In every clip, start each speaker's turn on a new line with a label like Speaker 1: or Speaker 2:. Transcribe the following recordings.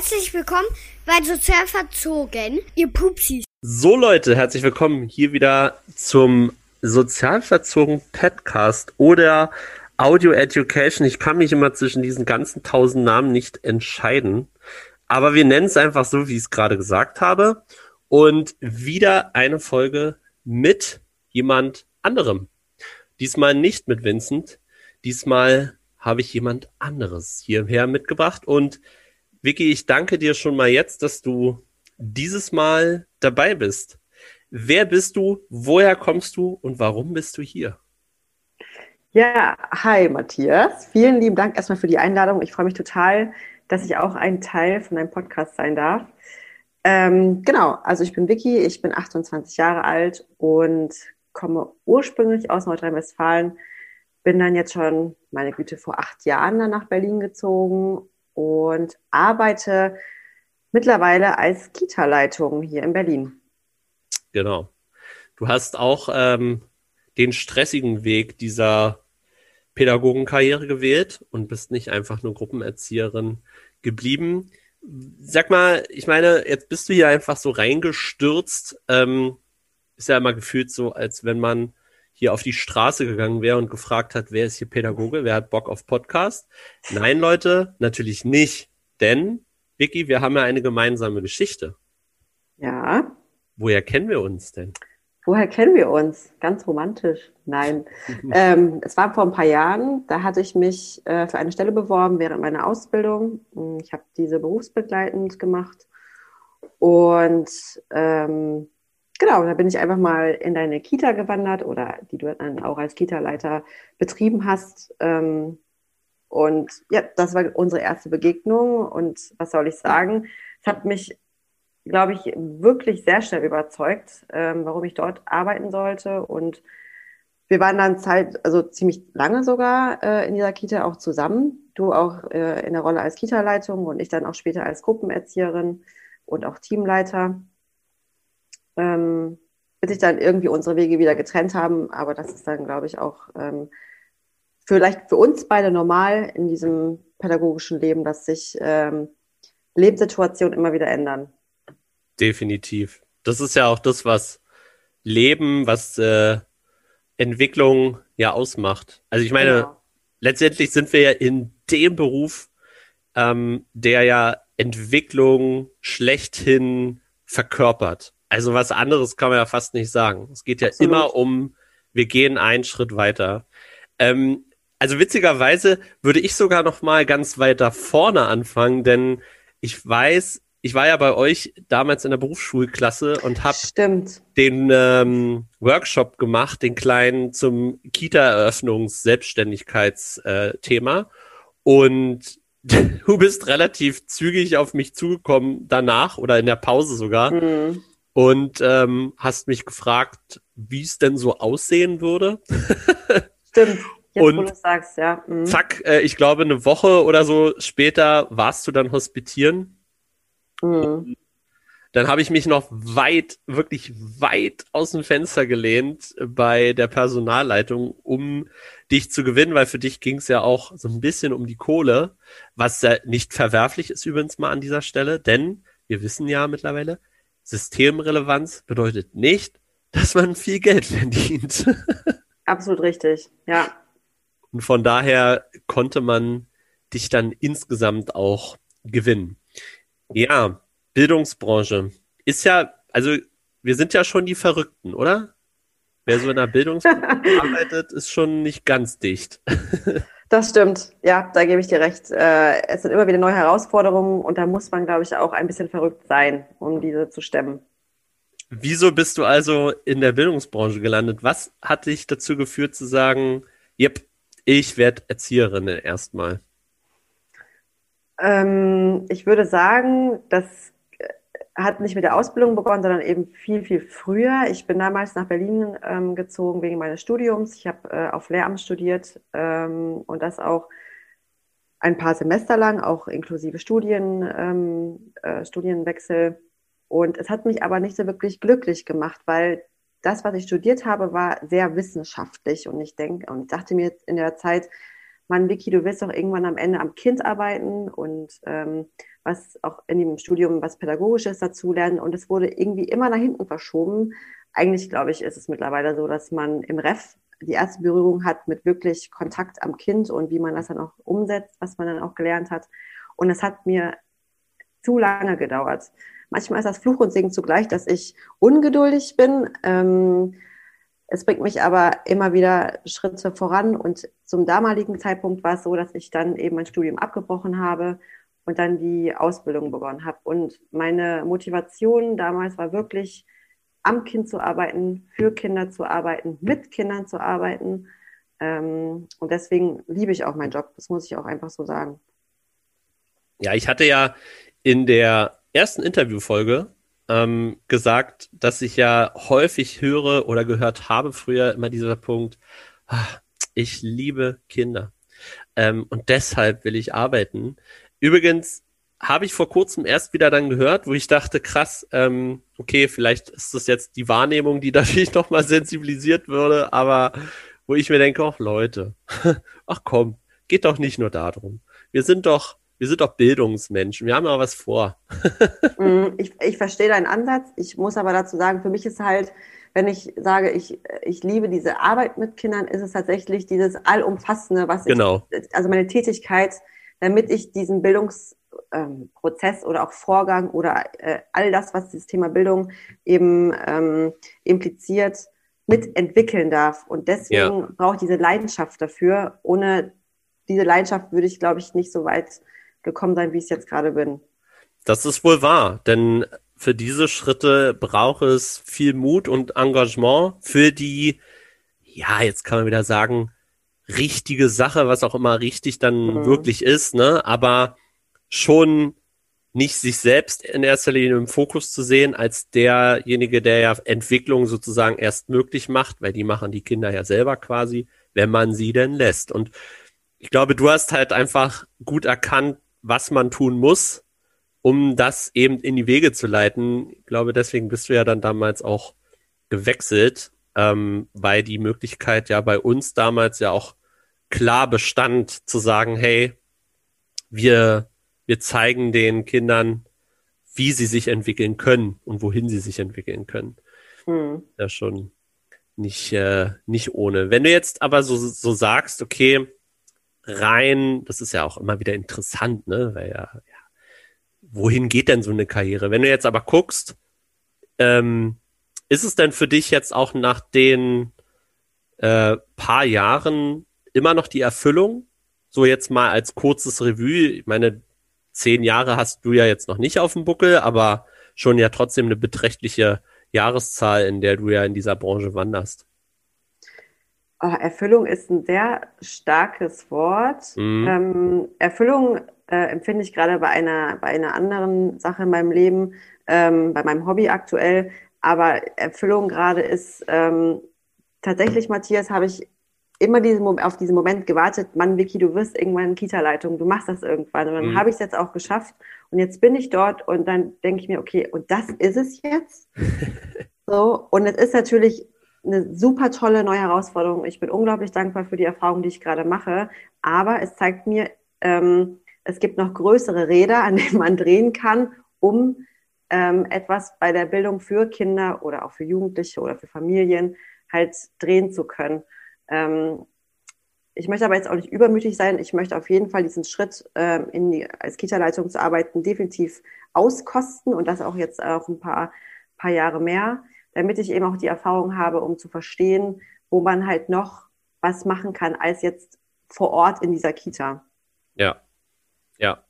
Speaker 1: Herzlich willkommen bei Sozial Verzogen, ihr Pupsis.
Speaker 2: So Leute, herzlich willkommen hier wieder zum Sozial Verzogen Podcast oder Audio Education. Ich kann mich immer zwischen diesen ganzen tausend Namen nicht entscheiden. Aber wir nennen es einfach so, wie ich es gerade gesagt habe. Und wieder eine Folge mit jemand anderem. Diesmal nicht mit Vincent. Diesmal habe ich jemand anderes hierher mitgebracht und Vicky, ich danke dir schon mal jetzt, dass du dieses Mal dabei bist. Wer bist du? Woher kommst du? Und warum bist du hier?
Speaker 3: Ja, hi Matthias. Vielen lieben Dank erstmal für die Einladung. Ich freue mich total, dass ich auch ein Teil von deinem Podcast sein darf. Ähm, genau, also ich bin Vicky, ich bin 28 Jahre alt und komme ursprünglich aus Nordrhein-Westfalen, bin dann jetzt schon, meine Güte, vor acht Jahren dann nach Berlin gezogen und arbeite mittlerweile als Kita-Leitung hier in Berlin.
Speaker 2: Genau. Du hast auch ähm, den stressigen Weg dieser Pädagogenkarriere gewählt und bist nicht einfach nur Gruppenerzieherin geblieben. Sag mal, ich meine, jetzt bist du hier einfach so reingestürzt. Ähm, ist ja immer gefühlt so, als wenn man hier auf die Straße gegangen wäre und gefragt hat, wer ist hier Pädagoge, wer hat Bock auf Podcast? Nein, Leute, natürlich nicht. Denn, Vicky, wir haben ja eine gemeinsame Geschichte.
Speaker 3: Ja.
Speaker 2: Woher kennen wir uns denn?
Speaker 3: Woher kennen wir uns? Ganz romantisch. Nein. ähm, es war vor ein paar Jahren, da hatte ich mich äh, für eine Stelle beworben während meiner Ausbildung. Ich habe diese berufsbegleitend gemacht. Und ähm, Genau, da bin ich einfach mal in deine Kita gewandert oder die du dann auch als Kita-Leiter betrieben hast. Ähm, und ja, das war unsere erste Begegnung. Und was soll ich sagen? Es hat mich, glaube ich, wirklich sehr schnell überzeugt, ähm, warum ich dort arbeiten sollte. Und wir waren dann Zeit, also ziemlich lange sogar äh, in dieser Kita auch zusammen. Du auch äh, in der Rolle als Kita-Leitung und ich dann auch später als Gruppenerzieherin und auch Teamleiter ähm, bis sich dann irgendwie unsere Wege wieder getrennt haben. Aber das ist dann, glaube ich, auch ähm, vielleicht für uns beide normal in diesem pädagogischen Leben, dass sich ähm, Lebenssituationen immer wieder ändern.
Speaker 2: Definitiv. Das ist ja auch das, was Leben, was äh, Entwicklung ja ausmacht. Also ich meine, genau. letztendlich sind wir ja in dem Beruf, ähm, der ja Entwicklung schlechthin verkörpert. Also was anderes kann man ja fast nicht sagen. Es geht ja Absolut. immer um, wir gehen einen Schritt weiter. Ähm, also witzigerweise würde ich sogar noch mal ganz weiter vorne anfangen, denn ich weiß, ich war ja bei euch damals in der Berufsschulklasse und habe den ähm, Workshop gemacht, den kleinen zum Kita-Eröffnungs-Selbstständigkeitsthema. Äh, und du bist relativ zügig auf mich zugekommen danach oder in der Pause sogar. Mhm und ähm, hast mich gefragt, wie es denn so aussehen würde.
Speaker 3: Stimmt. Jetzt, und wo du sagst, ja.
Speaker 2: Mhm. Zack, äh, ich glaube, eine Woche oder so später warst du dann hospitieren. Mhm. Dann habe ich mich noch weit, wirklich weit aus dem Fenster gelehnt bei der Personalleitung, um dich zu gewinnen, weil für dich ging es ja auch so ein bisschen um die Kohle, was ja nicht verwerflich ist übrigens mal an dieser Stelle, denn wir wissen ja mittlerweile, Systemrelevanz bedeutet nicht, dass man viel Geld verdient.
Speaker 3: Absolut richtig, ja.
Speaker 2: Und von daher konnte man dich dann insgesamt auch gewinnen. Ja, Bildungsbranche ist ja, also wir sind ja schon die Verrückten, oder? Wer so in der Bildungsbranche arbeitet, ist schon nicht ganz dicht.
Speaker 3: Das stimmt, ja, da gebe ich dir recht. Äh, es sind immer wieder neue Herausforderungen und da muss man, glaube ich, auch ein bisschen verrückt sein, um diese zu stemmen.
Speaker 2: Wieso bist du also in der Bildungsbranche gelandet? Was hat dich dazu geführt zu sagen, yep, ich werde Erzieherin erstmal?
Speaker 3: Ähm, ich würde sagen, dass hat nicht mit der Ausbildung begonnen, sondern eben viel, viel früher. Ich bin damals nach Berlin ähm, gezogen wegen meines Studiums. Ich habe äh, auf Lehramt studiert ähm, und das auch ein paar Semester lang, auch inklusive Studien, ähm, äh, Studienwechsel. Und es hat mich aber nicht so wirklich glücklich gemacht, weil das, was ich studiert habe, war sehr wissenschaftlich. Und ich denke und dachte mir in der Zeit, Mann, Vicky, du wirst doch irgendwann am Ende am Kind arbeiten und ähm, was auch in dem Studium was Pädagogisches dazu lernen. Und es wurde irgendwie immer nach hinten verschoben. Eigentlich, glaube ich, ist es mittlerweile so, dass man im Ref die erste Berührung hat mit wirklich Kontakt am Kind und wie man das dann auch umsetzt, was man dann auch gelernt hat. Und es hat mir zu lange gedauert. Manchmal ist das Fluch und Segen zugleich, dass ich ungeduldig bin. Ähm, es bringt mich aber immer wieder Schritte voran und zum damaligen Zeitpunkt war es so, dass ich dann eben mein Studium abgebrochen habe und dann die Ausbildung begonnen habe. Und meine Motivation damals war wirklich, am Kind zu arbeiten, für Kinder zu arbeiten, mit Kindern zu arbeiten. Ähm, und deswegen liebe ich auch meinen Job. Das muss ich auch einfach so sagen.
Speaker 2: Ja, ich hatte ja in der ersten Interviewfolge ähm, gesagt, dass ich ja häufig höre oder gehört habe früher immer dieser Punkt, ach, ich liebe Kinder ähm, und deshalb will ich arbeiten. Übrigens habe ich vor kurzem erst wieder dann gehört, wo ich dachte, krass, ähm, okay, vielleicht ist das jetzt die Wahrnehmung, die natürlich nochmal sensibilisiert würde, aber wo ich mir denke, ach Leute, ach komm, geht doch nicht nur darum. Wir sind doch wir sind doch Bildungsmenschen, wir haben ja was vor.
Speaker 3: Mm, ich, ich verstehe deinen Ansatz. Ich muss aber dazu sagen, für mich ist halt, wenn ich sage, ich, ich liebe diese Arbeit mit Kindern, ist es tatsächlich dieses Allumfassende, was
Speaker 2: genau.
Speaker 3: ich, also meine Tätigkeit, damit ich diesen Bildungsprozess ähm, oder auch Vorgang oder äh, all das, was dieses Thema Bildung eben ähm, impliziert, mitentwickeln darf. Und deswegen ja. brauche ich diese Leidenschaft dafür. Ohne diese Leidenschaft würde ich, glaube ich, nicht so weit gekommen sein, wie ich es jetzt gerade bin.
Speaker 2: Das ist wohl wahr, denn für diese Schritte braucht es viel Mut und Engagement für die, ja, jetzt kann man wieder sagen, richtige Sache, was auch immer richtig dann mhm. wirklich ist, ne? Aber schon nicht sich selbst in erster Linie im Fokus zu sehen, als derjenige, der ja Entwicklung sozusagen erst möglich macht, weil die machen die Kinder ja selber quasi, wenn man sie denn lässt. Und ich glaube, du hast halt einfach gut erkannt, was man tun muss, um das eben in die Wege zu leiten. Ich glaube, deswegen bist du ja dann damals auch gewechselt, ähm, weil die Möglichkeit ja bei uns damals ja auch klar bestand, zu sagen, hey, wir, wir zeigen den Kindern, wie sie sich entwickeln können und wohin sie sich entwickeln können. Hm. Ja, schon nicht, äh, nicht ohne. Wenn du jetzt aber so, so sagst, okay, rein, das ist ja auch immer wieder interessant, ne? Weil ja, ja wohin geht denn so eine Karriere? Wenn du jetzt aber guckst, ähm, ist es denn für dich jetzt auch nach den äh, paar Jahren immer noch die Erfüllung? So jetzt mal als kurzes Revue. Ich meine, zehn Jahre hast du ja jetzt noch nicht auf dem Buckel, aber schon ja trotzdem eine beträchtliche Jahreszahl, in der du ja in dieser Branche wanderst.
Speaker 3: Oh, Erfüllung ist ein sehr starkes Wort. Mhm. Ähm, Erfüllung äh, empfinde ich gerade bei einer, bei einer anderen Sache in meinem Leben, ähm, bei meinem Hobby aktuell. Aber Erfüllung gerade ist ähm, tatsächlich, Matthias, habe ich immer diesen, auf diesen Moment gewartet, Mann, Vicky, du wirst irgendwann Kita-Leitung, du machst das irgendwann. Und dann mhm. habe ich es jetzt auch geschafft. Und jetzt bin ich dort und dann denke ich mir, okay, und das ist es jetzt? so, und es ist natürlich eine super tolle neue Herausforderung. Ich bin unglaublich dankbar für die Erfahrung, die ich gerade mache. Aber es zeigt mir, ähm, es gibt noch größere Räder, an denen man drehen kann, um ähm, etwas bei der Bildung für Kinder oder auch für Jugendliche oder für Familien halt drehen zu können. Ähm, ich möchte aber jetzt auch nicht übermütig sein. Ich möchte auf jeden Fall diesen Schritt, ähm, in die, als Kita-Leitung zu arbeiten, definitiv auskosten und das auch jetzt auch ein paar, paar Jahre mehr damit ich eben auch die Erfahrung habe, um zu verstehen, wo man halt noch was machen kann, als jetzt vor Ort in dieser Kita.
Speaker 2: Ja, ja,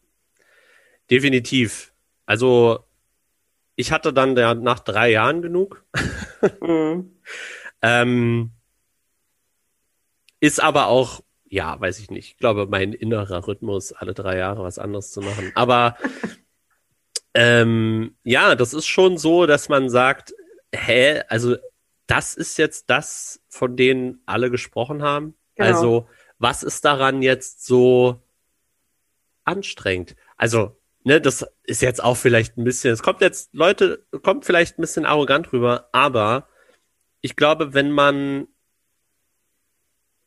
Speaker 2: definitiv. Also ich hatte dann der, nach drei Jahren genug. Mhm. ähm, ist aber auch, ja, weiß ich nicht. Ich glaube, mein innerer Rhythmus, alle drei Jahre was anderes zu machen. Aber ähm, ja, das ist schon so, dass man sagt, hä, also das ist jetzt das, von denen alle gesprochen haben. Genau. Also, was ist daran jetzt so anstrengend? Also, ne, das ist jetzt auch vielleicht ein bisschen, es kommt jetzt, Leute, kommt vielleicht ein bisschen arrogant rüber, aber ich glaube, wenn man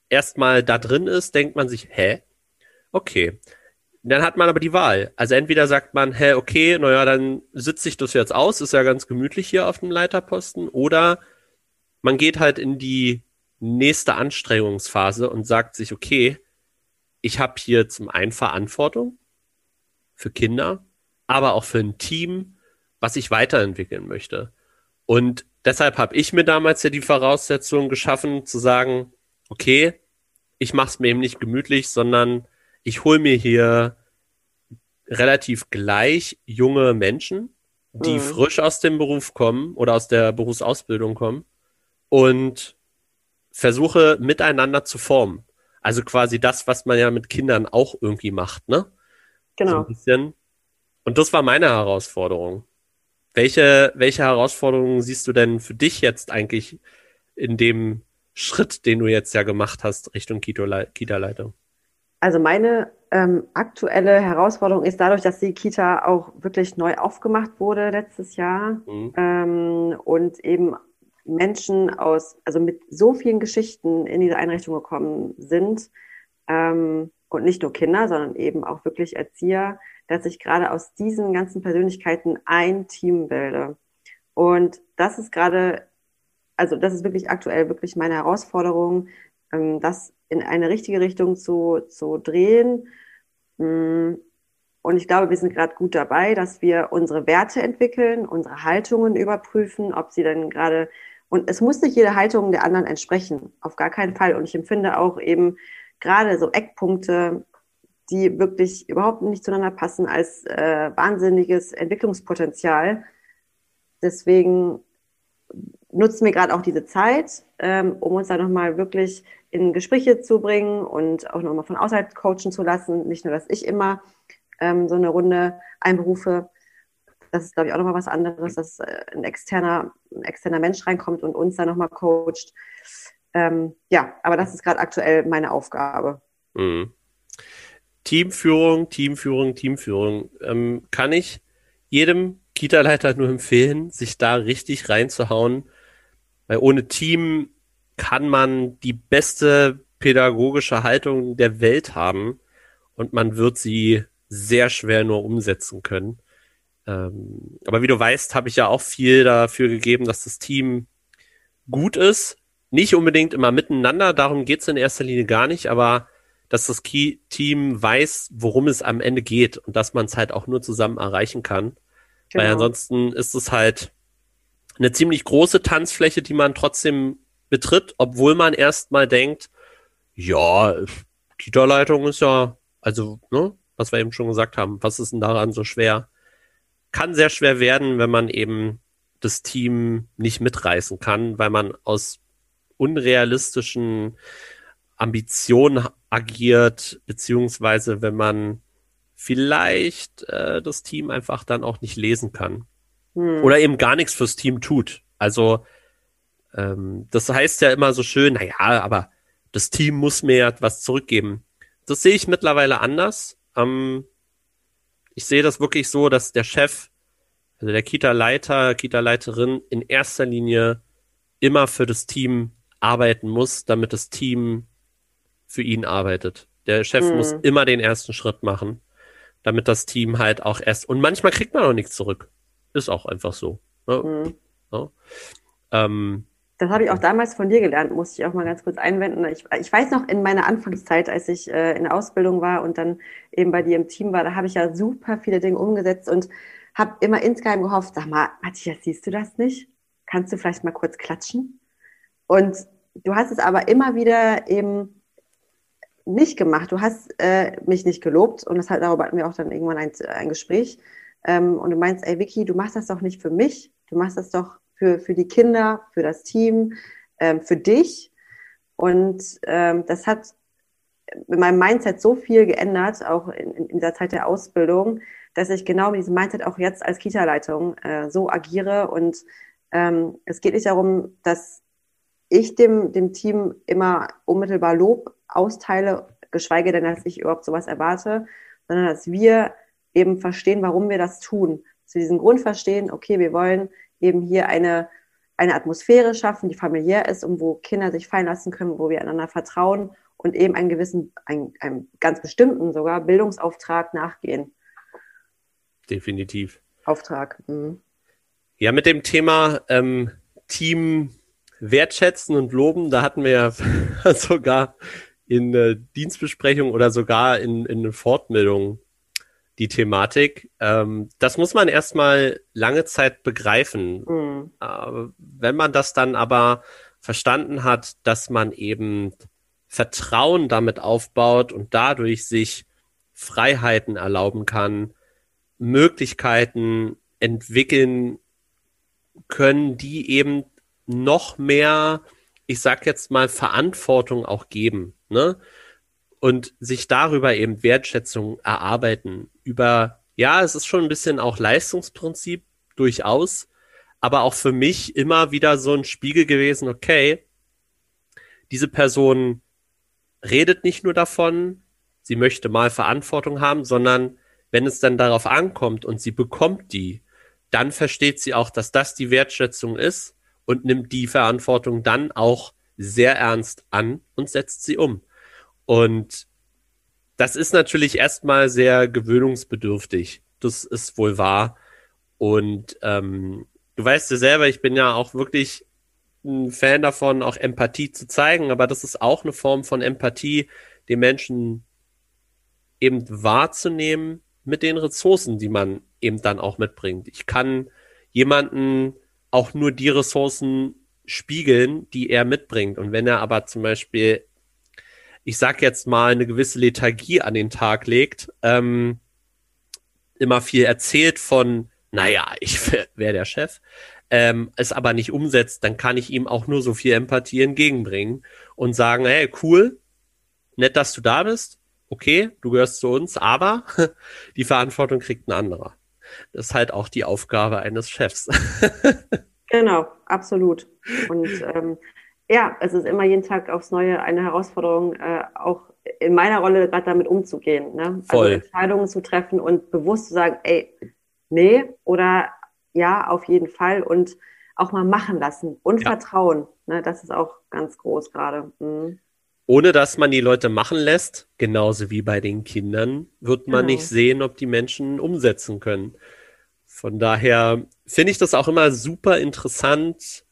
Speaker 2: erstmal da drin ist, denkt man sich, hä? Okay. Dann hat man aber die Wahl. Also entweder sagt man, hä, okay, naja, dann sitze ich das jetzt aus, ist ja ganz gemütlich hier auf dem Leiterposten, oder man geht halt in die nächste Anstrengungsphase und sagt sich, okay, ich habe hier zum einen Verantwortung für Kinder, aber auch für ein Team, was ich weiterentwickeln möchte. Und deshalb habe ich mir damals ja die Voraussetzung geschaffen, zu sagen, okay, ich mache es mir eben nicht gemütlich, sondern ich hole mir hier relativ gleich junge Menschen, die mhm. frisch aus dem Beruf kommen oder aus der Berufsausbildung kommen und versuche miteinander zu formen. Also quasi das, was man ja mit Kindern auch irgendwie macht, ne?
Speaker 3: Genau.
Speaker 2: So und das war meine Herausforderung. Welche, welche Herausforderungen siehst du denn für dich jetzt eigentlich in dem Schritt, den du jetzt ja gemacht hast Richtung Kita-Leitung?
Speaker 3: Also meine ähm, aktuelle Herausforderung ist dadurch, dass die Kita auch wirklich neu aufgemacht wurde letztes Jahr mhm. ähm, und eben Menschen aus, also mit so vielen Geschichten in diese Einrichtung gekommen sind ähm, und nicht nur Kinder, sondern eben auch wirklich Erzieher, dass ich gerade aus diesen ganzen Persönlichkeiten ein Team bilde. Und das ist gerade, also das ist wirklich aktuell wirklich meine Herausforderung, ähm, das in eine richtige Richtung zu, zu drehen. Mm, und ich glaube, wir sind gerade gut dabei, dass wir unsere Werte entwickeln, unsere Haltungen überprüfen, ob sie dann gerade, und es muss nicht jede Haltung der anderen entsprechen, auf gar keinen Fall. Und ich empfinde auch eben gerade so Eckpunkte, die wirklich überhaupt nicht zueinander passen, als äh, wahnsinniges Entwicklungspotenzial. Deswegen nutzen wir gerade auch diese Zeit, ähm, um uns da nochmal wirklich in Gespräche zu bringen und auch nochmal von außerhalb coachen zu lassen. Nicht nur, dass ich immer ähm, so eine Runde einberufe. Das ist, glaube ich, auch nochmal was anderes, dass äh, ein externer, ein externer Mensch reinkommt und uns dann nochmal coacht. Ähm, ja, aber das ist gerade aktuell meine Aufgabe. Mhm.
Speaker 2: Teamführung, Teamführung, Teamführung. Ähm, kann ich jedem Kita-Leiter nur empfehlen, sich da richtig reinzuhauen, weil ohne Team kann man die beste pädagogische Haltung der Welt haben und man wird sie sehr schwer nur umsetzen können. Ähm, aber wie du weißt, habe ich ja auch viel dafür gegeben, dass das Team gut ist. Nicht unbedingt immer miteinander, darum geht's in erster Linie gar nicht, aber dass das Key-Team weiß, worum es am Ende geht und dass man es halt auch nur zusammen erreichen kann. Genau. Weil ansonsten ist es halt eine ziemlich große Tanzfläche, die man trotzdem betritt, obwohl man erstmal denkt, ja, Kita-Leitung ist ja, also, ne, was wir eben schon gesagt haben, was ist denn daran so schwer? Kann sehr schwer werden, wenn man eben das Team nicht mitreißen kann, weil man aus unrealistischen Ambitionen agiert, beziehungsweise wenn man vielleicht äh, das Team einfach dann auch nicht lesen kann. Hm. Oder eben gar nichts fürs Team tut. Also ähm, das heißt ja immer so schön, naja, aber das Team muss mir ja was zurückgeben. Das sehe ich mittlerweile anders. Ähm, ich sehe das wirklich so, dass der Chef, also der Kita-Leiter, Kita-Leiterin in erster Linie immer für das Team arbeiten muss, damit das Team für ihn arbeitet. Der Chef mhm. muss immer den ersten Schritt machen, damit das Team halt auch erst. Und manchmal kriegt man auch nichts zurück. Ist auch einfach so. Ne? Mhm. Ja. Ähm,
Speaker 3: das habe ich auch damals von dir gelernt, musste ich auch mal ganz kurz einwenden. Ich, ich weiß noch, in meiner Anfangszeit, als ich äh, in der Ausbildung war und dann eben bei dir im Team war, da habe ich ja super viele Dinge umgesetzt und habe immer insgeheim gehofft, sag mal, Matthias, siehst du das nicht? Kannst du vielleicht mal kurz klatschen? Und du hast es aber immer wieder eben nicht gemacht. Du hast äh, mich nicht gelobt und deshalb darüber hatten wir auch dann irgendwann ein, ein Gespräch. Ähm, und du meinst, ey Vicky, du machst das doch nicht für mich, du machst das doch für, für die Kinder, für das Team, ähm, für dich. Und ähm, das hat in meinem Mindset so viel geändert, auch in, in dieser Zeit der Ausbildung, dass ich genau mit diesem Mindset auch jetzt als Kita-Leitung äh, so agiere. Und ähm, es geht nicht darum, dass ich dem, dem Team immer unmittelbar Lob austeile, geschweige denn, dass ich überhaupt sowas erwarte, sondern dass wir eben verstehen, warum wir das tun. Zu diesem Grund verstehen, okay, wir wollen eben hier eine, eine Atmosphäre schaffen, die familiär ist und wo Kinder sich fallen lassen können, wo wir einander vertrauen und eben einen gewissen, einen, einen ganz bestimmten sogar Bildungsauftrag nachgehen.
Speaker 2: Definitiv.
Speaker 3: Auftrag. Mhm.
Speaker 2: Ja, mit dem Thema ähm, Team wertschätzen und loben, da hatten wir ja sogar in äh, Dienstbesprechung oder sogar in, in Fortbildung die Thematik. Ähm, das muss man erstmal lange Zeit begreifen. Mhm. Äh, wenn man das dann aber verstanden hat, dass man eben Vertrauen damit aufbaut und dadurch sich Freiheiten erlauben kann, Möglichkeiten entwickeln können, die eben noch mehr, ich sag jetzt mal, Verantwortung auch geben, ne? Und sich darüber eben Wertschätzung erarbeiten. Über, ja, es ist schon ein bisschen auch Leistungsprinzip, durchaus, aber auch für mich immer wieder so ein Spiegel gewesen, okay, diese Person redet nicht nur davon, sie möchte mal Verantwortung haben, sondern wenn es dann darauf ankommt und sie bekommt die, dann versteht sie auch, dass das die Wertschätzung ist und nimmt die Verantwortung dann auch sehr ernst an und setzt sie um. Und das ist natürlich erstmal sehr gewöhnungsbedürftig. Das ist wohl wahr. Und ähm, du weißt ja selber, ich bin ja auch wirklich ein Fan davon, auch Empathie zu zeigen, aber das ist auch eine Form von Empathie, den Menschen eben wahrzunehmen mit den Ressourcen, die man eben dann auch mitbringt. Ich kann jemanden auch nur die Ressourcen spiegeln, die er mitbringt. Und wenn er aber zum Beispiel, ich sag jetzt mal, eine gewisse Lethargie an den Tag legt, ähm, immer viel erzählt von, naja, ich wäre der Chef, ähm, es aber nicht umsetzt, dann kann ich ihm auch nur so viel Empathie entgegenbringen und sagen, hey, cool, nett, dass du da bist, okay, du gehörst zu uns, aber die Verantwortung kriegt ein anderer. Das ist halt auch die Aufgabe eines Chefs.
Speaker 3: genau, absolut. Und ähm, ja, es ist immer jeden Tag aufs Neue eine Herausforderung, äh, auch in mener Rolle gerade damit umzugehen. Ne? Also
Speaker 2: Voll.
Speaker 3: Also Entscheidungen zu treffen und bewusst zu sagen, ey, nee oder ja, auf jeden Fall und auch mal machen lassen und ja. Vertrauen. Ne? Das ist auch ganz groß gerade. Mhm
Speaker 2: ohne dass man die Leute machen lässt, genauso wie bei den Kindern, wird man genau. nicht sehen, ob die Menschen umsetzen können. Von daher finde ich das auch immer super interessant,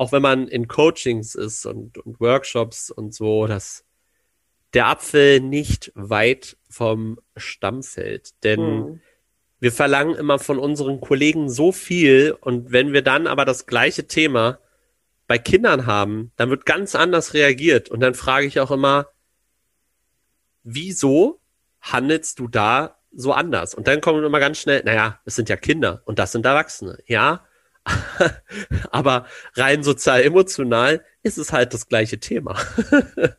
Speaker 2: auch wenn man in Coachings ist und, und Workshops und so, dass der Apfel nicht weit vom Stamm fällt. Denn hm. wir verlangen immer von unseren Kollegen so viel und wenn wir dann aber das gleiche Thema bei Kindern haben, dann wird ganz anders reagiert. Und dann frage ich auch immer, wieso handelst du da so anders? Und dann kommen immer ganz schnell, naja, es sind ja Kinder und das sind Erwachsene. Ja, aber rein sozial emotional ist es halt das gleiche Thema.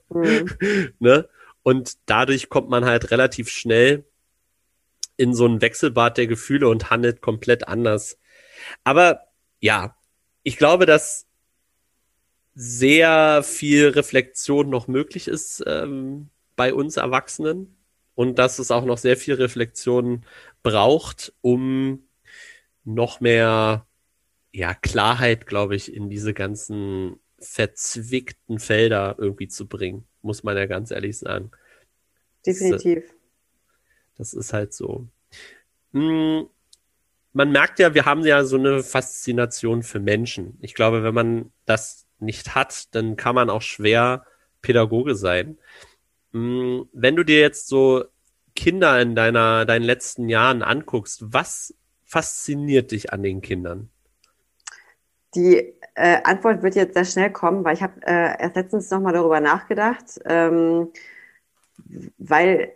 Speaker 2: mhm. ne? Und dadurch kommt man halt relativ schnell in so ein Wechselbad der Gefühle und handelt komplett anders. Aber ja, ich glaube, dass sehr viel Reflexion noch möglich ist ähm, bei uns Erwachsenen und dass es auch noch sehr viel Reflexion braucht, um noch mehr ja, Klarheit, glaube ich, in diese ganzen verzwickten Felder irgendwie zu bringen, muss man ja ganz ehrlich sagen.
Speaker 3: Definitiv.
Speaker 2: Das, das ist halt so. Hm, man merkt ja, wir haben ja so eine Faszination für Menschen. Ich glaube, wenn man das nicht hat, dann kann man auch schwer Pädagoge sein. Hm, wenn du dir jetzt so Kinder in deiner, deinen letzten Jahren anguckst, was fasziniert dich an den Kindern?
Speaker 3: Die äh, Antwort wird jetzt sehr schnell kommen, weil ich habe äh, erst letztens nochmal darüber nachgedacht, ähm, weil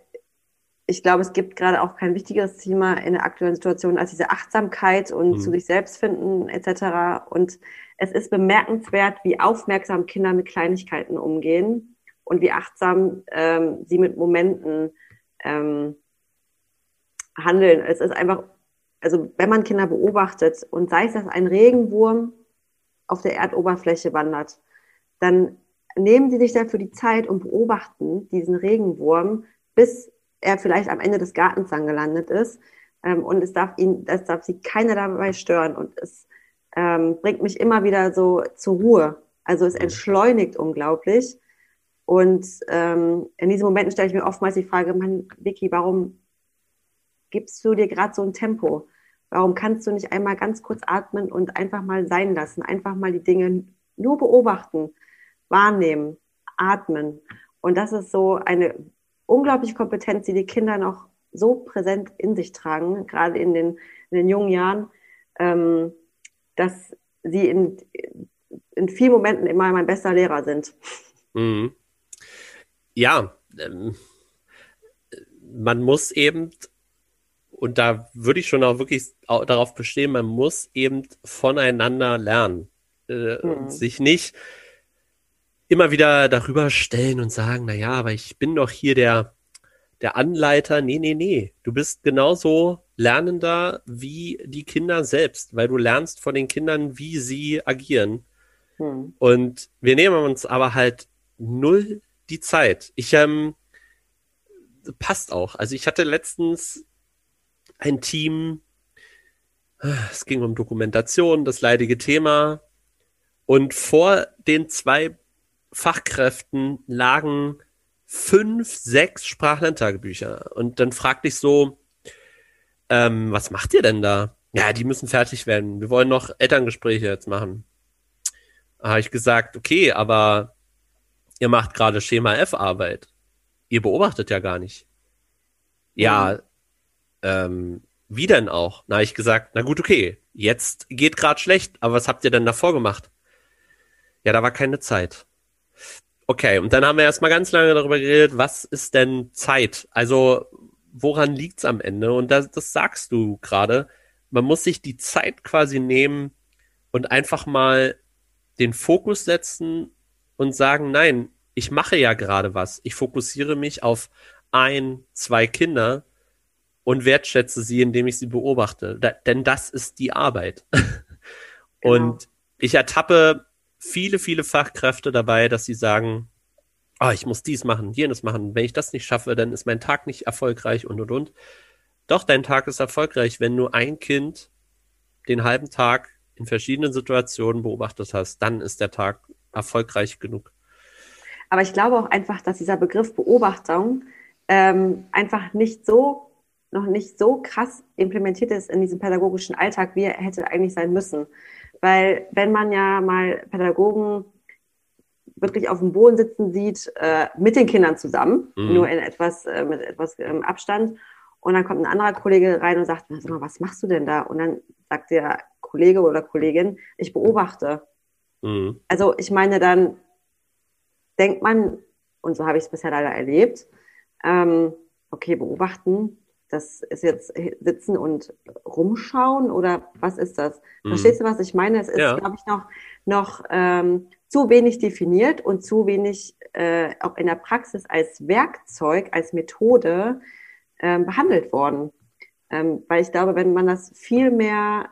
Speaker 3: ich glaube, es gibt gerade auch kein wichtigeres Thema in der aktuellen Situation als diese Achtsamkeit und mhm. zu sich selbst finden etc. Und es ist bemerkenswert, wie aufmerksam Kinder mit Kleinigkeiten umgehen und wie achtsam ähm, sie mit Momenten ähm, handeln. Es ist einfach, also wenn man Kinder beobachtet und sei es, dass ein Regenwurm auf der Erdoberfläche wandert, dann nehmen sie sich dafür die Zeit und beobachten diesen Regenwurm, bis er vielleicht am Ende des Gartens dann gelandet ist. Ähm, und es darf ihn, das darf sie keiner dabei stören. Und es ähm, bringt mich immer wieder so zur Ruhe. Also es
Speaker 2: Mhm.
Speaker 3: entschleunigt unglaublich. Und ähm, in diesen Momenten stelle ich mir oftmals die Frage, Mann, Vicky, warum gibst du dir gerade so ein Tempo? Warum kannst du nicht einmal ganz kurz atmen und einfach mal sein lassen, einfach mal die Dinge nur beobachten, wahrnehmen, atmen? Und das ist so eine unglaubliche Kompetenz, die die Kinder noch so präsent in sich tragen, gerade in den, in den jungen Jahren, ähm, dass sie in, in vielen Momenten immer mein bester Lehrer sind.
Speaker 2: Mhm. Ja, ähm, man muss eben, und da würde ich schon auch wirklich au- darauf bestehen, man muss eben voneinander lernen. Äh,
Speaker 3: Mhm.
Speaker 2: und sich nicht immer wieder darüber stellen und sagen, na ja, aber ich bin doch hier der, der Anleiter. Nee, nee, nee. Du bist genauso Lernender wie die Kinder selbst, weil du lernst von den Kindern, wie sie agieren.
Speaker 3: Hm.
Speaker 2: Und wir nehmen uns aber halt null die Zeit. Ich, ähm, passt auch. Also ich hatte letztens ein Team, es ging um Dokumentation, das leidige Thema. Und vor den zwei Fachkräften lagen fünf, sechs Sprachlerntagebücher. Und dann fragte ich so, ähm, was macht ihr denn da? Ja, die müssen fertig werden. Wir wollen noch Elterngespräche jetzt machen. Da habe ich gesagt, okay, aber ihr macht gerade Schema F-Arbeit. Ihr beobachtet ja gar nicht. Ja, ähm, wie denn auch? Na, ich gesagt, na gut, okay, jetzt geht gerade schlecht, aber was habt ihr denn davor gemacht? Ja, da war keine Zeit. Okay, und dann haben wir erstmal ganz lange darüber geredet, was ist denn Zeit? Also, woran liegt's am Ende? Und das, das sagst du gerade. Man muss sich die Zeit quasi nehmen und einfach mal den Fokus setzen und sagen, nein, ich mache ja gerade was. Ich fokussiere mich auf ein, zwei Kinder und wertschätze sie, indem ich sie beobachte. Da, denn das ist die Arbeit.
Speaker 3: Genau.
Speaker 2: Und ich ertappe viele, viele Fachkräfte dabei, dass sie sagen, oh, ich muss dies machen, jenes machen. Wenn ich das nicht schaffe, dann ist mein Tag nicht erfolgreich und und und. Doch, dein Tag ist erfolgreich, wenn du ein Kind den halben Tag in verschiedenen Situationen beobachtet hast, dann ist der Tag erfolgreich genug.
Speaker 3: Aber ich glaube auch einfach, dass dieser Begriff Beobachtung ähm, einfach nicht so, noch nicht so krass implementiert ist in diesem pädagogischen Alltag, wie er hätte eigentlich sein müssen. Weil wenn man ja mal Pädagogen wirklich auf dem Boden sitzen sieht, äh, mit den Kindern zusammen,
Speaker 2: Mhm.
Speaker 3: nur in etwas, äh, mit etwas ähm, Abstand, und dann kommt ein anderer Kollege rein und sagt, sag mal, was machst du denn da? Und dann sagt der Kollege oder Kollegin, ich beobachte.
Speaker 2: Mhm.
Speaker 3: Also ich meine, dann denkt man, und so habe ich es bisher leider erlebt, ähm, okay, beobachten, das ist jetzt sitzen und rumschauen oder was ist das?
Speaker 2: Mhm.
Speaker 3: Verstehst du, was ich meine? Es ist,
Speaker 2: Ja.
Speaker 3: glaube ich, noch, noch ähm, zu wenig definiert und zu wenig äh, auch in der Praxis als Werkzeug, als Methode ähm, behandelt worden. Ähm, weil ich glaube, wenn man das viel mehr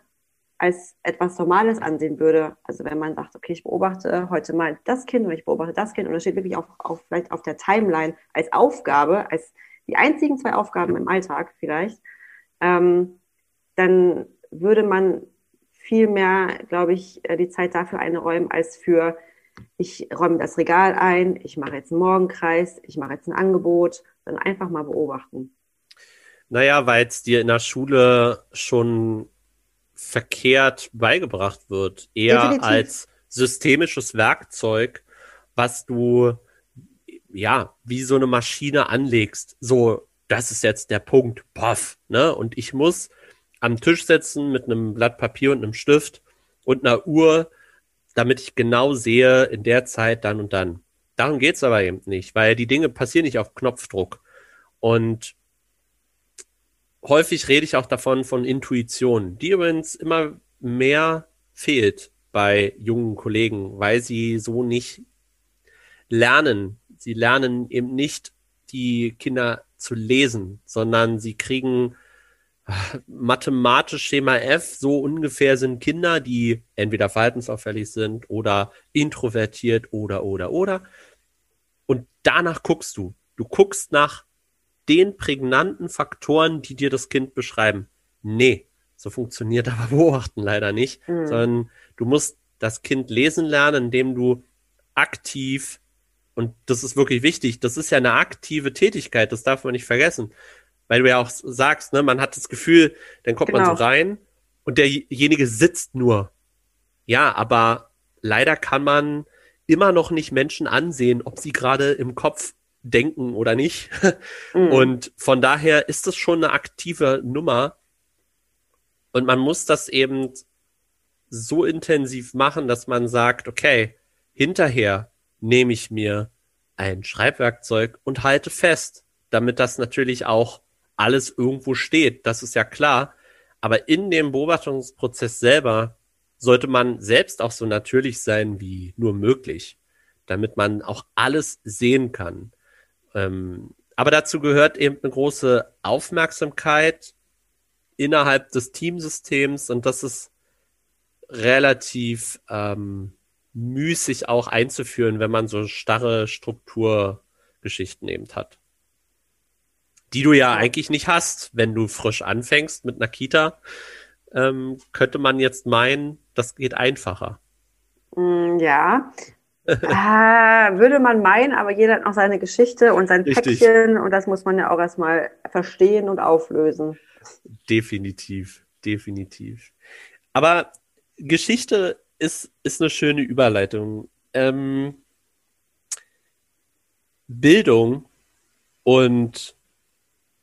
Speaker 3: als etwas Normales ansehen würde, also wenn man sagt, okay, ich beobachte heute mal das Kind und ich beobachte das Kind und das steht wirklich auf, auf, vielleicht auf der Timeline als Aufgabe, als die einzigen zwei Aufgaben im Alltag vielleicht, ähm, dann würde man viel mehr, glaube ich, äh, die Zeit dafür einräumen, als für, ich räume das Regal ein, ich mache jetzt einen Morgenkreis, ich mache jetzt ein Angebot, sondern einfach mal beobachten.
Speaker 2: Naja, weil es dir in der Schule schon verkehrt beigebracht wird. Eher
Speaker 3: Definitiv.
Speaker 2: als systemisches Werkzeug, was du ja wie so eine Maschine anlegst. So, das ist jetzt der Punkt, paff, ne? Und ich muss am Tisch sitzen mit einem Blatt Papier und einem Stift und einer Uhr, damit ich genau sehe, in der Zeit dann und dann. Darum geht's aber eben nicht, weil die Dinge passieren nicht auf Knopfdruck. Und häufig rede ich auch davon von Intuition, die übrigens immer mehr fehlt bei jungen Kollegen, weil sie so nicht lernen. Sie lernen eben nicht, die Kinder zu lesen, sondern sie kriegen ah, mathematisch Schema F, so ungefähr sind Kinder, die entweder verhaltensauffällig sind oder introvertiert oder, oder, oder. Und danach guckst du. Du guckst nach den prägnanten Faktoren, die dir das Kind beschreiben. Nee, So funktioniert aber Beobachten leider nicht, mhm. sondern du musst das Kind lesen lernen, indem du aktiv, und das ist wirklich wichtig, das ist ja eine aktive Tätigkeit, das darf man nicht vergessen. Weil du ja auch sagst, ne, man hat das Gefühl, dann kommt genau. man so genau. rein und derjenige sitzt nur. Ja, aber leider kann man immer noch nicht Menschen ansehen, ob sie gerade im Kopf denken oder nicht. Mhm. Und von daher ist das schon eine aktive Nummer. Und man muss das eben so intensiv machen, dass man sagt, okay, hinterher nehme ich mir ein Schreibwerkzeug und halte fest, damit das natürlich auch alles irgendwo steht. Das ist ja klar. Aber in dem Beobachtungsprozess selber sollte man selbst auch so natürlich sein wie nur möglich, damit man auch alles sehen kann. Ähm, aber dazu gehört eben eine große Aufmerksamkeit innerhalb des Teamsystems und das ist relativ ähm, müßig auch einzuführen, wenn man so starre Strukturgeschichten eben hat. Die du ja eigentlich nicht hast, wenn du frisch anfängst mit einer Kita, ähm, könnte man jetzt meinen, das geht einfacher.
Speaker 3: Mm, ja, ah, würde man meinen, aber jeder hat noch seine Geschichte und sein Richtig. Päckchen und das muss man ja auch erstmal verstehen und auflösen.
Speaker 2: Definitiv, definitiv. Aber Geschichte ist, ist eine schöne Überleitung. Ähm, Bildung und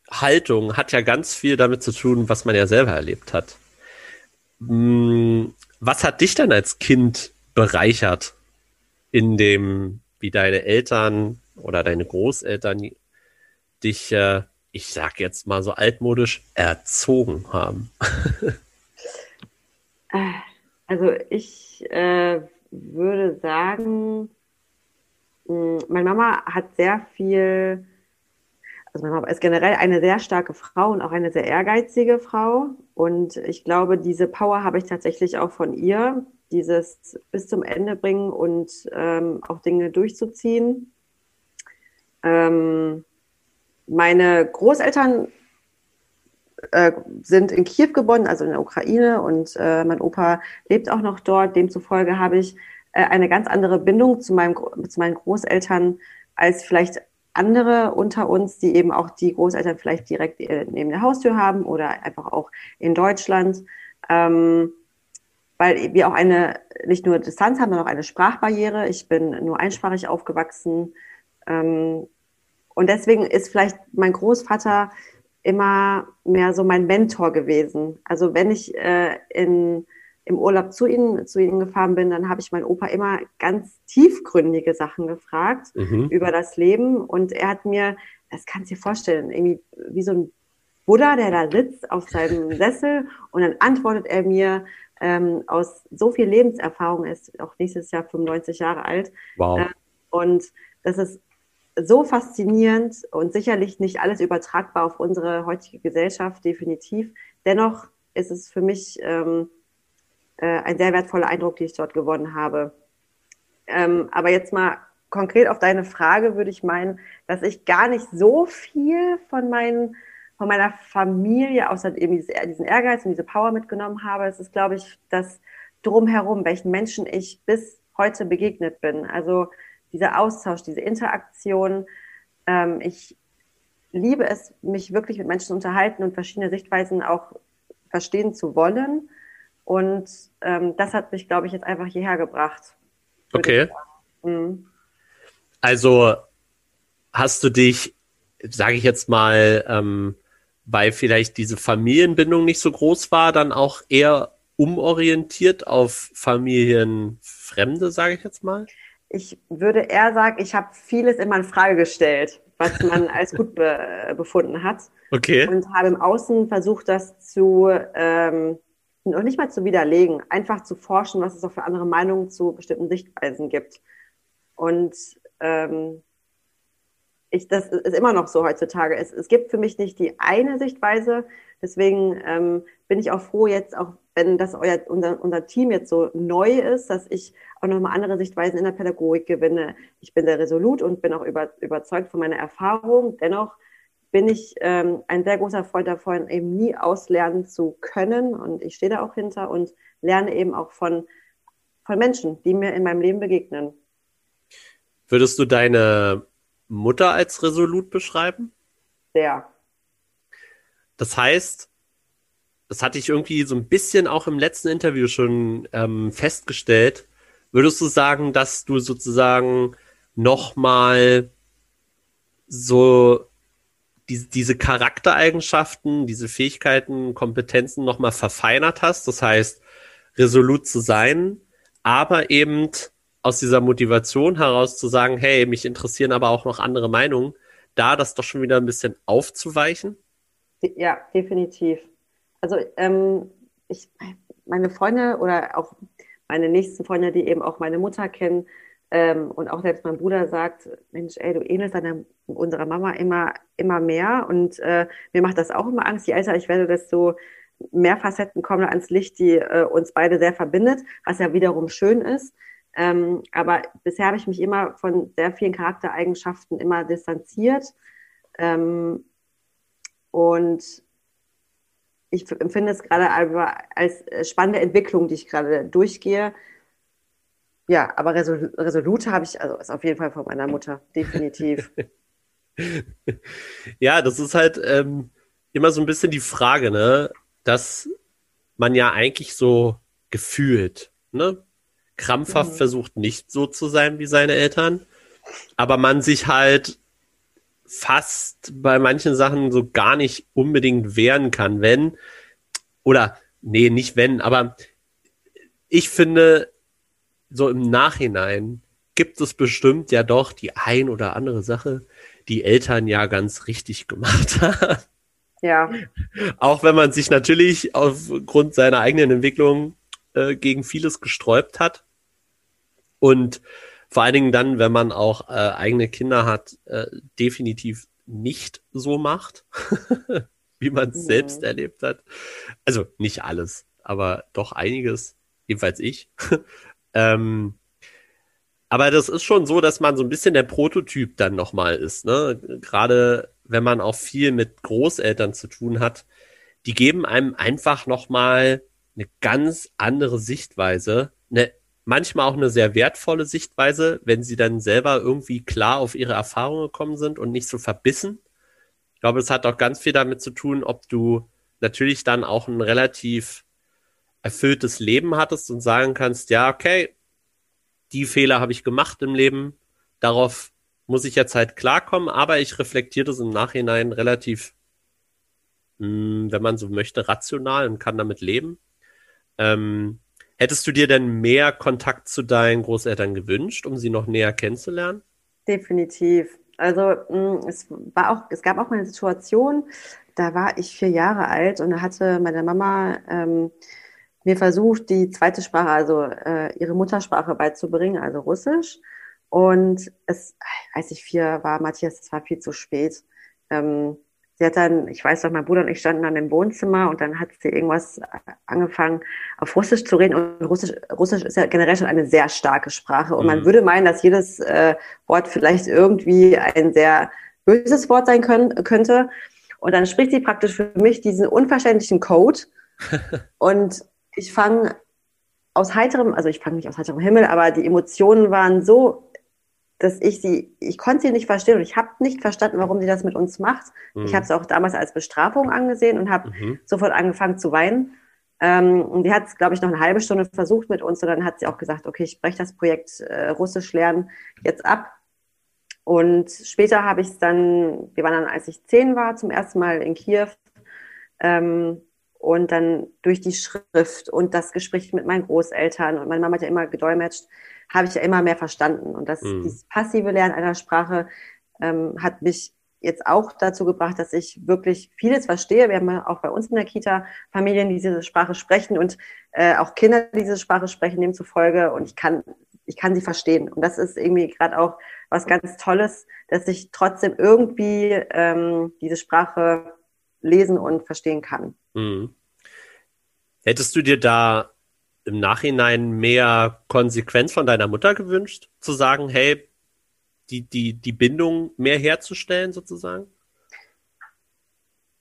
Speaker 2: Haltung hat ja ganz viel damit zu tun, was man ja selber erlebt hat. Hm, was hat dich denn als Kind bereichert in dem, wie deine Eltern oder deine Großeltern dich, äh, ich sag jetzt mal so altmodisch, erzogen haben?
Speaker 3: also ich äh, würde sagen, hm, meine Mama hat sehr viel, also meine Mama ist generell eine sehr starke Frau und auch eine sehr ehrgeizige Frau. Und ich glaube, diese Power habe ich tatsächlich auch von ihr dieses bis zum Ende bringen und ähm, auch Dinge durchzuziehen. Ähm, meine Großeltern äh, sind in Kiew geboren, also in der Ukraine, und äh, mein Opa lebt auch noch dort. Demzufolge habe ich äh, eine ganz andere Bindung zu, meinem, zu meinen Großeltern als vielleicht andere unter uns, die eben auch die Großeltern vielleicht direkt äh, neben der Haustür haben oder einfach auch in Deutschland. Ähm, weil wir auch eine, nicht nur Distanz haben, sondern auch eine Sprachbarriere. Ich bin nur einsprachig aufgewachsen. Ähm, und deswegen ist vielleicht mein Großvater immer mehr so mein Mentor gewesen. Also wenn ich äh, in, im Urlaub zu ihnen, zu ihnen gefahren bin, dann habe ich meinen Opa immer ganz tiefgründige Sachen gefragt mhm. über das Leben. Und er hat mir, das kannst du dir vorstellen, irgendwie wie so ein Buddha, der da sitzt auf seinem Sessel und dann antwortet er mir ähm, aus so viel Lebenserfahrung ist, auch nächstes Jahr 95 Jahre alt.
Speaker 2: Wow. Äh,
Speaker 3: und das ist so faszinierend und sicherlich nicht alles übertragbar auf unsere heutige Gesellschaft, definitiv. Dennoch ist es für mich ähm, äh, ein sehr wertvoller Eindruck, den ich dort gewonnen habe. Ähm, aber jetzt mal konkret auf deine Frage würde ich meinen, dass ich gar nicht so viel von meinen von meiner Familie, außer eben diesen Ehrgeiz und diese Power mitgenommen habe. Es ist, glaube ich, das drumherum, welchen Menschen ich bis heute begegnet bin. Also dieser Austausch, diese Interaktion. Ähm, ich liebe es, mich wirklich mit Menschen zu unterhalten und verschiedene Sichtweisen auch verstehen zu wollen. Und ähm, das hat mich, glaube ich, jetzt einfach hierher gebracht.
Speaker 2: Okay. Mhm. Also hast du dich, sage ich jetzt mal, ähm, weil vielleicht diese Familienbindung nicht so groß war, dann auch eher umorientiert auf Familienfremde, sage ich jetzt mal?
Speaker 3: Ich würde eher sagen, ich habe vieles immer in Frage gestellt, was man als gut be befunden hat.
Speaker 2: Okay.
Speaker 3: Und habe im Außen versucht, das zu ähm, noch nicht mal zu widerlegen, einfach zu forschen, was es auch für andere Meinungen zu bestimmten Sichtweisen gibt. Und ähm, ich, das ist immer noch so heutzutage. Es, es gibt für mich nicht die eine Sichtweise. Deswegen ähm, bin ich auch froh jetzt, auch wenn das euer, unser, unser Team jetzt so neu ist, dass ich auch nochmal andere Sichtweisen in der Pädagogik gewinne. Ich bin sehr resolut und bin auch über, überzeugt von meiner Erfahrung. Dennoch bin ich ähm, ein sehr großer Freund davon, eben nie auslernen zu können. Und ich stehe da auch hinter und lerne eben auch von, von Menschen, die mir in meinem Leben begegnen.
Speaker 2: Würdest du deine Mutter als resolut beschreiben?
Speaker 3: Sehr.
Speaker 2: Das heißt, das hatte ich irgendwie so ein bisschen auch im letzten Interview schon ähm, festgestellt. Würdest du sagen, dass du sozusagen nochmal so die, diese Charaktereigenschaften, diese Fähigkeiten, Kompetenzen nochmal verfeinert hast? Das heißt, resolut zu sein, aber eben aus dieser Motivation heraus zu sagen, hey, mich interessieren aber auch noch andere Meinungen, da das doch schon wieder ein bisschen aufzuweichen?
Speaker 3: Ja, definitiv. Also ähm, ich, meine Freunde oder auch meine nächsten Freunde, die eben auch meine Mutter kennen ähm, und auch selbst mein Bruder sagt, Mensch, ey, du ähnelst deiner, unserer Mama immer, immer mehr und äh, mir macht das auch immer Angst. Je älter ich werde, desto mehr Facetten kommen ans Licht, die äh, uns beide sehr verbindet, was ja wiederum schön ist. Ähm, aber bisher habe ich mich immer von sehr vielen Charaktereigenschaften immer distanziert. Ähm, und ich empfinde es gerade als äh, spannende Entwicklung, die ich gerade durchgehe. Ja, aber Resol Resolute habe ich, also ist auf jeden Fall von meiner Mutter, definitiv.
Speaker 2: ja, das ist halt ähm, immer so ein bisschen die Frage, ne, dass man ja eigentlich so gefühlt, ne, krampfhaft mhm. versucht, nicht so zu sein wie seine Eltern, aber man sich halt fast bei manchen Sachen so gar nicht unbedingt wehren kann, wenn, oder, nee, nicht wenn, aber ich finde, so im Nachhinein gibt es bestimmt ja doch die ein oder andere Sache, die Eltern ja ganz richtig gemacht haben.
Speaker 3: Ja.
Speaker 2: Auch wenn man sich natürlich aufgrund seiner eigenen Entwicklung äh, gegen vieles gesträubt hat. Und vor allen Dingen dann, wenn man auch äh, eigene Kinder hat, äh, definitiv nicht so macht, wie man es ja. selbst erlebt hat. Also nicht alles, aber doch einiges, jedenfalls ich. ähm, aber das ist schon so, dass man so ein bisschen der Prototyp dann nochmal ist. Ne? Gerade wenn man auch viel mit Großeltern zu tun hat, die geben einem einfach nochmal eine ganz andere Sichtweise, eine manchmal auch eine sehr wertvolle Sichtweise, wenn sie dann selber irgendwie klar auf ihre Erfahrungen gekommen sind und nicht so verbissen. Ich glaube, es hat auch ganz viel damit zu tun, ob du natürlich dann auch ein relativ erfülltes Leben hattest und sagen kannst, ja, okay, die Fehler habe ich gemacht im Leben, darauf muss ich jetzt halt klarkommen, aber ich reflektiere das im Nachhinein relativ, mh, hm, wenn man so möchte, rational und kann damit leben. Ähm, Hättest du dir denn mehr Kontakt zu deinen Großeltern gewünscht, um sie noch näher kennenzulernen?
Speaker 3: Definitiv. Also mm, es war auch, es gab auch mal eine Situation, da war ich vier Jahre alt und da hatte meine Mama ähm, mir versucht, die zweite Sprache, also äh, ihre Muttersprache beizubringen, also Russisch. Und es, als ich vier war, Matthias, das war viel zu spät. Ähm, sie hat dann, ich weiß noch, mein Bruder und ich standen dann im Wohnzimmer und dann hat sie irgendwas angefangen, auf Russisch zu reden. Und Russisch, Russisch ist ja generell schon eine sehr starke Sprache. Und mhm. man würde meinen, dass jedes äh, Wort vielleicht irgendwie ein sehr böses Wort sein können, könnte. Und dann spricht sie praktisch für mich diesen unverständlichen Code. und ich fange aus heiterem, also ich fange nicht aus heiterem Himmel, aber die Emotionen waren so dass ich sie, ich konnte sie nicht verstehen und ich habe nicht verstanden, warum sie das mit uns macht. Mhm. Ich habe es auch damals als Bestrafung angesehen und habe mhm. sofort angefangen zu weinen. Ähm, und die hat es, glaube ich, noch eine halbe Stunde versucht mit uns und dann hat sie auch gesagt, okay, ich breche das Projekt äh, Russisch lernen jetzt ab. Und später habe ich es dann, wir waren dann, als ich zehn war, zum ersten Mal in Kiew. Ähm, und dann durch die Schrift und das Gespräch mit meinen Großeltern und meine Mama hat ja immer gedolmetscht, habe ich ja immer mehr verstanden. Und das, mhm. dieses passive Lernen einer Sprache ähm, hat mich jetzt auch dazu gebracht, dass ich wirklich vieles verstehe. Wir haben auch bei uns in der Kita Familien, die diese Sprache sprechen und äh, auch Kinder, die diese Sprache sprechen, demzufolge. Und ich kann, ich kann sie verstehen. Und das ist irgendwie gerade auch was ganz Tolles, dass ich trotzdem irgendwie ähm, diese Sprache lesen und verstehen kann. Mhm.
Speaker 2: Hättest du dir da im Nachhinein mehr Konsequenz von deiner Mutter gewünscht? Zu sagen, hey, die, die, die Bindung mehr herzustellen sozusagen?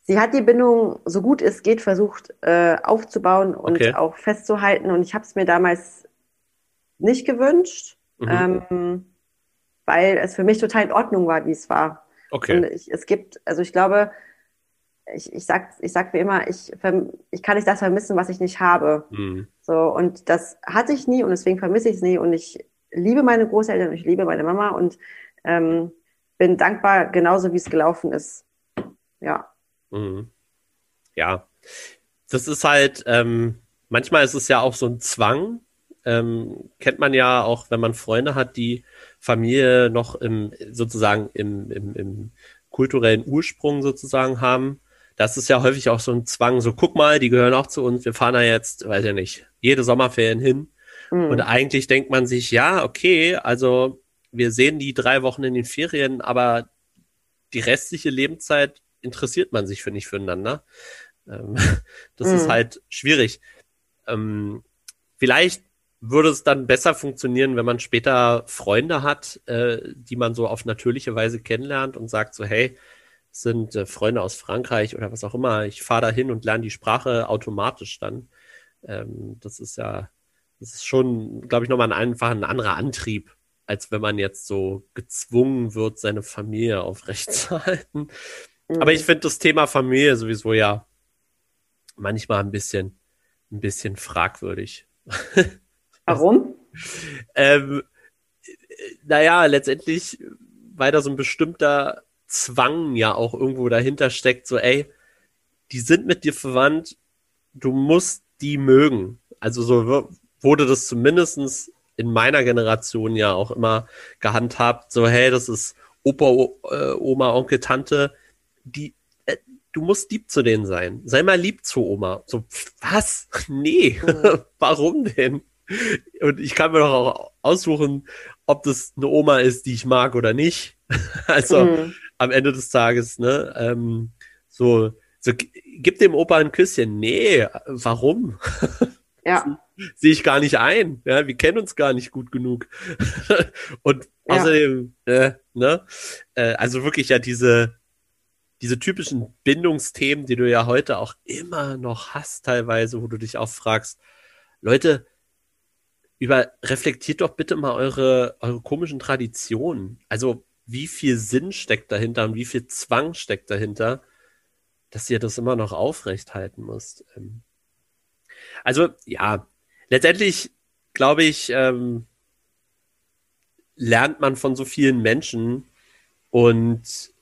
Speaker 3: sie hat die Bindung so gut es geht versucht äh, aufzubauen und
Speaker 2: Okay.
Speaker 3: auch festzuhalten. Und ich habe es mir damals nicht gewünscht,
Speaker 2: Mhm.
Speaker 3: ähm, weil es für mich total in Ordnung war, wie es war. Und
Speaker 2: Okay.
Speaker 3: ich, es gibt, also ich glaube, ich, ich sag, ich sag mir immer, ich, ich kann nicht das vermissen, was ich nicht habe.
Speaker 2: Mhm.
Speaker 3: So, und das hatte ich nie und deswegen vermisse ich es nie. Und ich liebe meine Großeltern und ich liebe meine Mama und ähm, bin dankbar, genauso wie es gelaufen ist. Ja.
Speaker 2: Mhm. Ja, das ist halt, ähm, manchmal ist es ja auch so ein Zwang. Ähm, kennt man ja auch, wenn man Freunde hat, die Familie noch im, sozusagen im, im, im kulturellen Ursprung sozusagen haben. Das ist ja häufig auch so ein Zwang, so guck mal, die gehören auch zu uns, wir fahren da jetzt, weiß ich nicht, jede Sommerferien hin.
Speaker 3: Mhm.
Speaker 2: Und eigentlich denkt man sich, ja, okay, also wir sehen die drei Wochen in den Ferien, aber die restliche Lebenszeit interessiert man sich für nicht füreinander. Ähm, das ist
Speaker 3: Mhm.
Speaker 2: halt schwierig. Ähm, vielleicht würde es dann besser funktionieren, wenn man später Freunde hat, äh, die man so auf natürliche Weise kennenlernt und sagt so, hey, sind äh, Freunde aus Frankreich oder was auch immer, ich fahre da hin und lerne die Sprache automatisch dann. Ähm, das ist ja, das ist schon, glaube ich, nochmal ein, einfach ein anderer Antrieb, als wenn man jetzt so gezwungen wird, seine Familie aufrechtzuerhalten.
Speaker 3: Mhm.
Speaker 2: Aber ich finde das Thema Familie sowieso ja manchmal ein bisschen, ein bisschen fragwürdig.
Speaker 3: Warum?
Speaker 2: Ähm, äh, naja, letztendlich, weil da so ein bestimmter Zwang ja auch irgendwo dahinter steckt, so, ey, die sind mit dir verwandt, du musst die mögen. Also so wurde das zumindestens in meiner Generation ja auch immer gehandhabt, so, hey, das ist Opa, äh, Oma, Onkel, Tante, die, äh, du musst lieb zu denen sein. Sei mal lieb zu Oma. So, was? Nee,
Speaker 3: Mhm.
Speaker 2: warum denn? Und ich kann mir doch auch aussuchen, ob das eine Oma ist, die ich mag oder nicht. Also
Speaker 3: Mhm.
Speaker 2: Am Ende des Tages, ne? Ähm, so, so gib dem Opa ein Küsschen. Nee, warum?
Speaker 3: Ja.
Speaker 2: Sehe ich gar nicht ein. Ja, wir kennen uns gar nicht gut genug. Und
Speaker 3: Ja.
Speaker 2: außerdem, äh, ne? Äh, also wirklich ja diese, diese typischen Bindungsthemen, die du ja heute auch immer noch hast, teilweise, wo du dich auch fragst, Leute, über reflektiert doch bitte mal eure, eure komischen Traditionen. Also, wie viel Sinn steckt dahinter und wie viel Zwang steckt dahinter, dass ihr das immer noch aufrecht halten müsst. Ähm, also, ja, letztendlich glaube ich, ähm, lernt man von so vielen Menschen und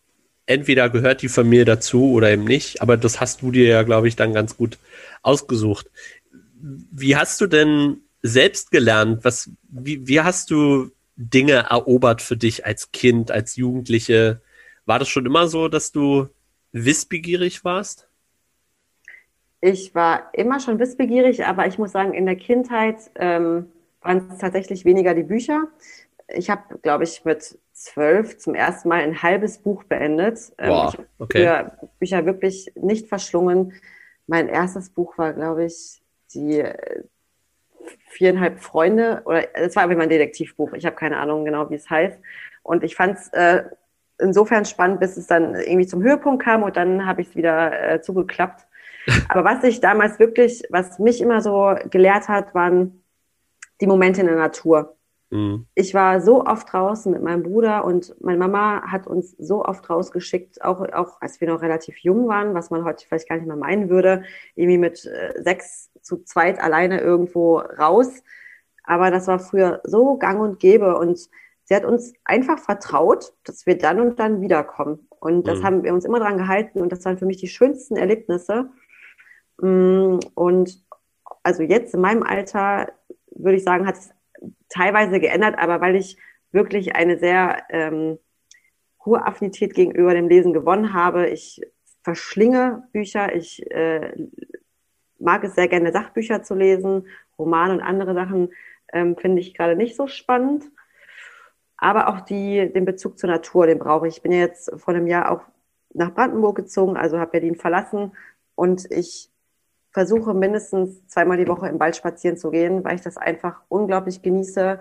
Speaker 2: entweder gehört die Familie dazu oder eben nicht, aber das hast du dir ja, glaube ich, dann ganz gut ausgesucht. Wie hast du denn selbst gelernt? Was, wie, wie hast du Dinge erobert für dich als Kind, als Jugendliche? War das schon immer so, dass du wissbegierig warst?
Speaker 3: Ich war immer schon wissbegierig, aber ich muss sagen, in der Kindheit ähm, waren es tatsächlich weniger die Bücher. Ich habe, glaube ich, mit zwölf zum ersten Mal ein halbes Buch beendet. Ähm,
Speaker 2: Wow,
Speaker 3: ich habe
Speaker 2: okay.
Speaker 3: Bücher wirklich nicht verschlungen. Mein erstes Buch war, glaube ich, die viereinhalb Freunde oder es war aber immer ein Detektivbuch. Ich habe keine Ahnung genau, wie es heißt. Und ich fand es äh, insofern spannend, bis es dann irgendwie zum Höhepunkt kam und dann habe ich es wieder äh, zugeklappt. Aber was ich damals wirklich, was mich immer so gelehrt hat, waren die Momente in der Natur.
Speaker 2: Mhm.
Speaker 3: Ich war so oft draußen mit meinem Bruder und meine Mama hat uns so oft rausgeschickt, auch, auch als wir noch relativ jung waren, was man heute vielleicht gar nicht mehr meinen würde, irgendwie mit äh, sechs zu zweit alleine irgendwo raus. Aber das war früher so gang und gäbe und sie hat uns einfach vertraut, dass wir dann und dann wiederkommen. Und das
Speaker 2: Mhm.
Speaker 3: haben wir uns immer dran gehalten und das waren für mich die schönsten Erlebnisse. Mm, Und also jetzt in meinem Alter würde ich sagen, hat es teilweise geändert, aber weil ich wirklich eine sehr ähm, hohe Affinität gegenüber dem Lesen gewonnen habe. Ich verschlinge Bücher, ich äh, mag es sehr gerne, Sachbücher zu lesen, Romane und andere Sachen ähm, finde ich gerade nicht so spannend. Aber auch die, den Bezug zur Natur, den brauche ich. Ich bin ja jetzt vor einem Jahr auch nach Brandenburg gezogen, also habe Berlin verlassen und ich versuche mindestens zweimal die Woche im Wald spazieren zu gehen, weil ich das einfach unglaublich genieße,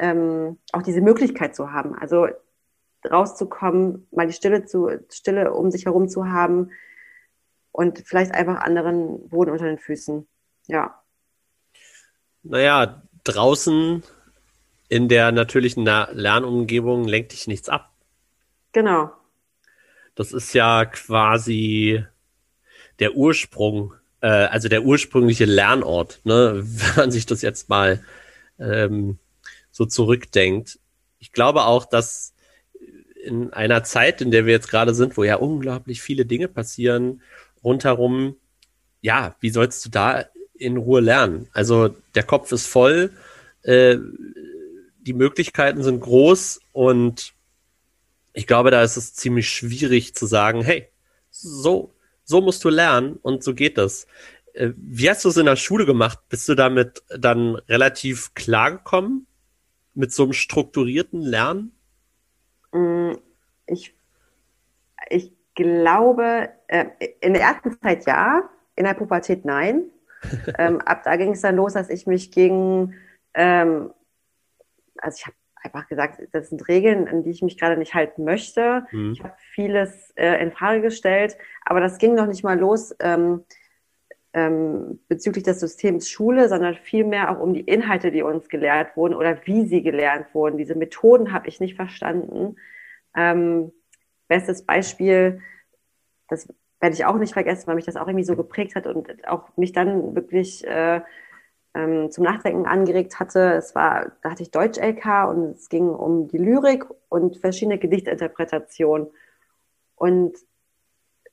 Speaker 3: ähm, auch diese Möglichkeit zu haben. Also rauszukommen, mal die Stille zu Stille um sich herum zu haben, und vielleicht einfach anderen Boden unter den Füßen. Ja.
Speaker 2: Naja, draußen in der natürlichen Lernumgebung lenkt dich nichts ab.
Speaker 3: Genau.
Speaker 2: Das ist ja quasi der Ursprung, äh, also der ursprüngliche Lernort, ne? wenn man sich das jetzt mal ähm, so zurückdenkt. Ich glaube auch, dass in einer Zeit, in der wir jetzt gerade sind, wo ja unglaublich viele Dinge passieren, rundherum, ja, wie sollst du da in Ruhe lernen? Also der Kopf ist voll, äh, die Möglichkeiten sind groß und ich glaube, da ist es ziemlich schwierig zu sagen, hey, so, so musst du lernen und so geht das. Äh, wie hast du es in der Schule gemacht? Bist du damit dann relativ klar gekommen? Mit so einem strukturierten Lernen?
Speaker 3: Mm, ich, ich glaube, äh, in der ersten Zeit ja, in der Pubertät nein. ähm, ab da ging es dann los, dass ich mich gegen, ähm, also ich habe einfach gesagt, das sind Regeln, an die ich mich gerade nicht halten möchte. Mhm. Ich habe vieles äh, in Frage gestellt, aber das ging noch nicht mal los ähm, ähm, bezüglich des Systems Schule, sondern vielmehr auch um die Inhalte, die uns gelehrt wurden oder wie sie gelernt wurden. Diese Methoden habe ich nicht verstanden. Ähm, bestes Beispiel, das werde ich auch nicht vergessen, weil mich das auch irgendwie so geprägt hat und auch mich dann wirklich äh, ähm, zum Nachdenken angeregt hatte. Es war, da hatte ich Deutsch-LK und es ging um die Lyrik und verschiedene Gedichtinterpretationen. Und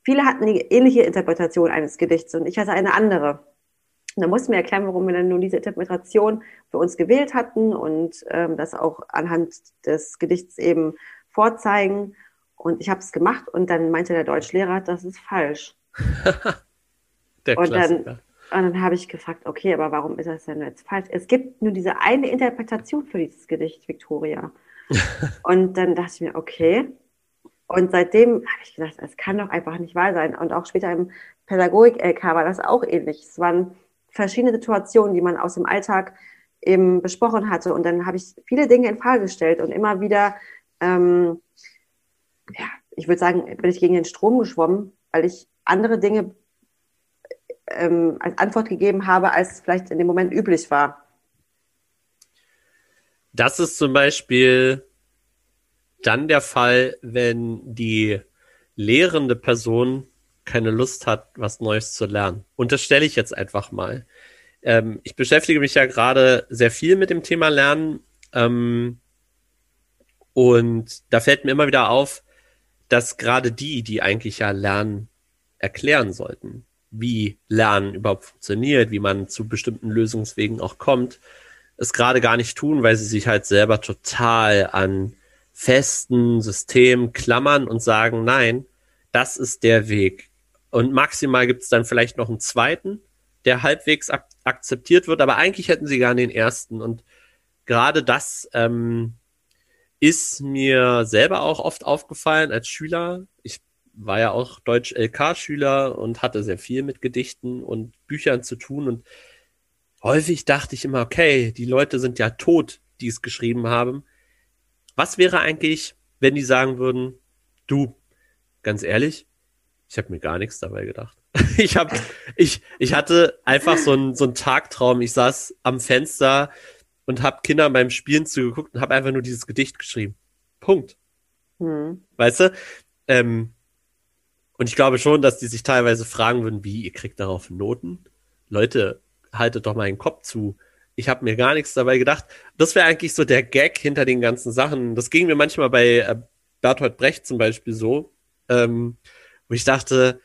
Speaker 3: viele hatten die ähnliche Interpretation eines Gedichts und ich hatte eine andere. Und da mussten wir erklären, warum wir dann nur diese Interpretation für uns gewählt hatten und ähm, das auch anhand des Gedichts eben vorzeigen. Und ich habe es gemacht und dann meinte der Deutschlehrer, das ist falsch.
Speaker 2: der und
Speaker 3: Klassiker. dann und dann habe ich gefragt, okay, aber warum ist das denn jetzt falsch? Es gibt nur diese eine Interpretation für dieses Gedicht, Victoria. und dann dachte ich mir, okay. Und seitdem habe ich gedacht, es kann doch einfach nicht wahr sein. Und auch später im Pädagogik-LK war das auch ähnlich. Es waren verschiedene Situationen, die man aus dem Alltag eben besprochen hatte. Und dann habe ich viele Dinge in Frage gestellt und immer wieder, ähm, ja, ich würde sagen, bin ich gegen den Strom geschwommen, weil ich andere Dinge ähm, als Antwort gegeben habe, als vielleicht in dem Moment üblich war.
Speaker 2: Das ist zum Beispiel dann der Fall, wenn die lehrende Person keine Lust hat, was Neues zu lernen. Und das stelle ich jetzt einfach mal. Ähm, ich beschäftige mich ja gerade sehr viel mit dem Thema Lernen. Ähm, und da fällt mir immer wieder auf, dass gerade die, die eigentlich ja Lernen erklären sollten, wie Lernen überhaupt funktioniert, wie man zu bestimmten Lösungswegen auch kommt, es gerade gar nicht tun, weil sie sich halt selber total an festen Systemen klammern und sagen, nein, das ist der Weg. Und maximal gibt es dann vielleicht noch einen zweiten, der halbwegs ak akzeptiert wird, aber eigentlich hätten sie gar den ersten. Und gerade das ähm, ist mir selber auch oft aufgefallen als Schüler. Ich war ja auch Deutsch-LK-Schüler und hatte sehr viel mit Gedichten und Büchern zu tun. Und häufig dachte ich immer, okay, die Leute sind ja tot, die es geschrieben haben. Was wäre eigentlich, wenn die sagen würden, du, ganz ehrlich, ich habe mir gar nichts dabei gedacht. ich hab, ich, ich hatte einfach so einen so einen Tagtraum. Ich saß am Fenster und habe Kindern beim Spielen zugeguckt und habe einfach nur dieses Gedicht geschrieben. Punkt. Hm. Weißt du? Ähm, und ich glaube schon, dass die sich teilweise fragen würden, wie, ihr kriegt darauf Noten? Leute, haltet doch mal den Kopf zu. Ich habe mir gar nichts dabei gedacht. Das wäre eigentlich so der Gag hinter den ganzen Sachen. Das ging mir manchmal bei äh, Bertolt Brecht zum Beispiel so, ähm, wo ich dachte,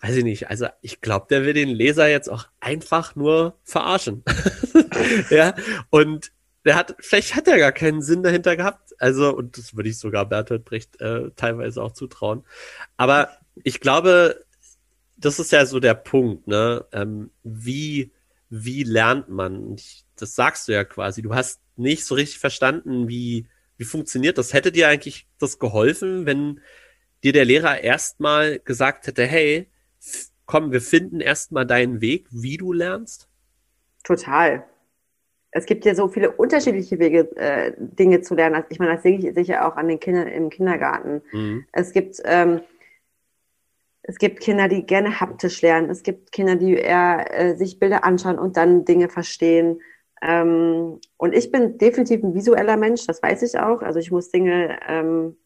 Speaker 2: weiß ich nicht, also ich glaube, der will den Leser jetzt auch einfach nur verarschen. ja, und der hat, vielleicht hat er gar keinen Sinn dahinter gehabt. Also, und das würde ich sogar Bertolt Brecht äh, teilweise auch zutrauen. Aber ich glaube, das ist ja so der Punkt, ne? Ähm, wie, wie lernt man? Ich, das sagst du ja quasi. Du hast nicht so richtig verstanden, wie, wie funktioniert das. Hätte dir eigentlich das geholfen, wenn dir der Lehrer erstmal gesagt hätte, hey, komm, wir finden erstmal deinen Weg, wie du lernst?
Speaker 3: Total. Es gibt ja so viele unterschiedliche Wege, äh, Dinge zu lernen. Ich meine, das sehe ich sicher auch an den Kindern im Kindergarten. Mhm. Es gibt ähm, Es gibt Kinder, die gerne haptisch lernen. Es gibt Kinder, die eher äh, sich Bilder anschauen und dann Dinge verstehen. Ähm, und ich bin definitiv ein visueller Mensch, das weiß ich auch. Also ich muss Dinge ähm,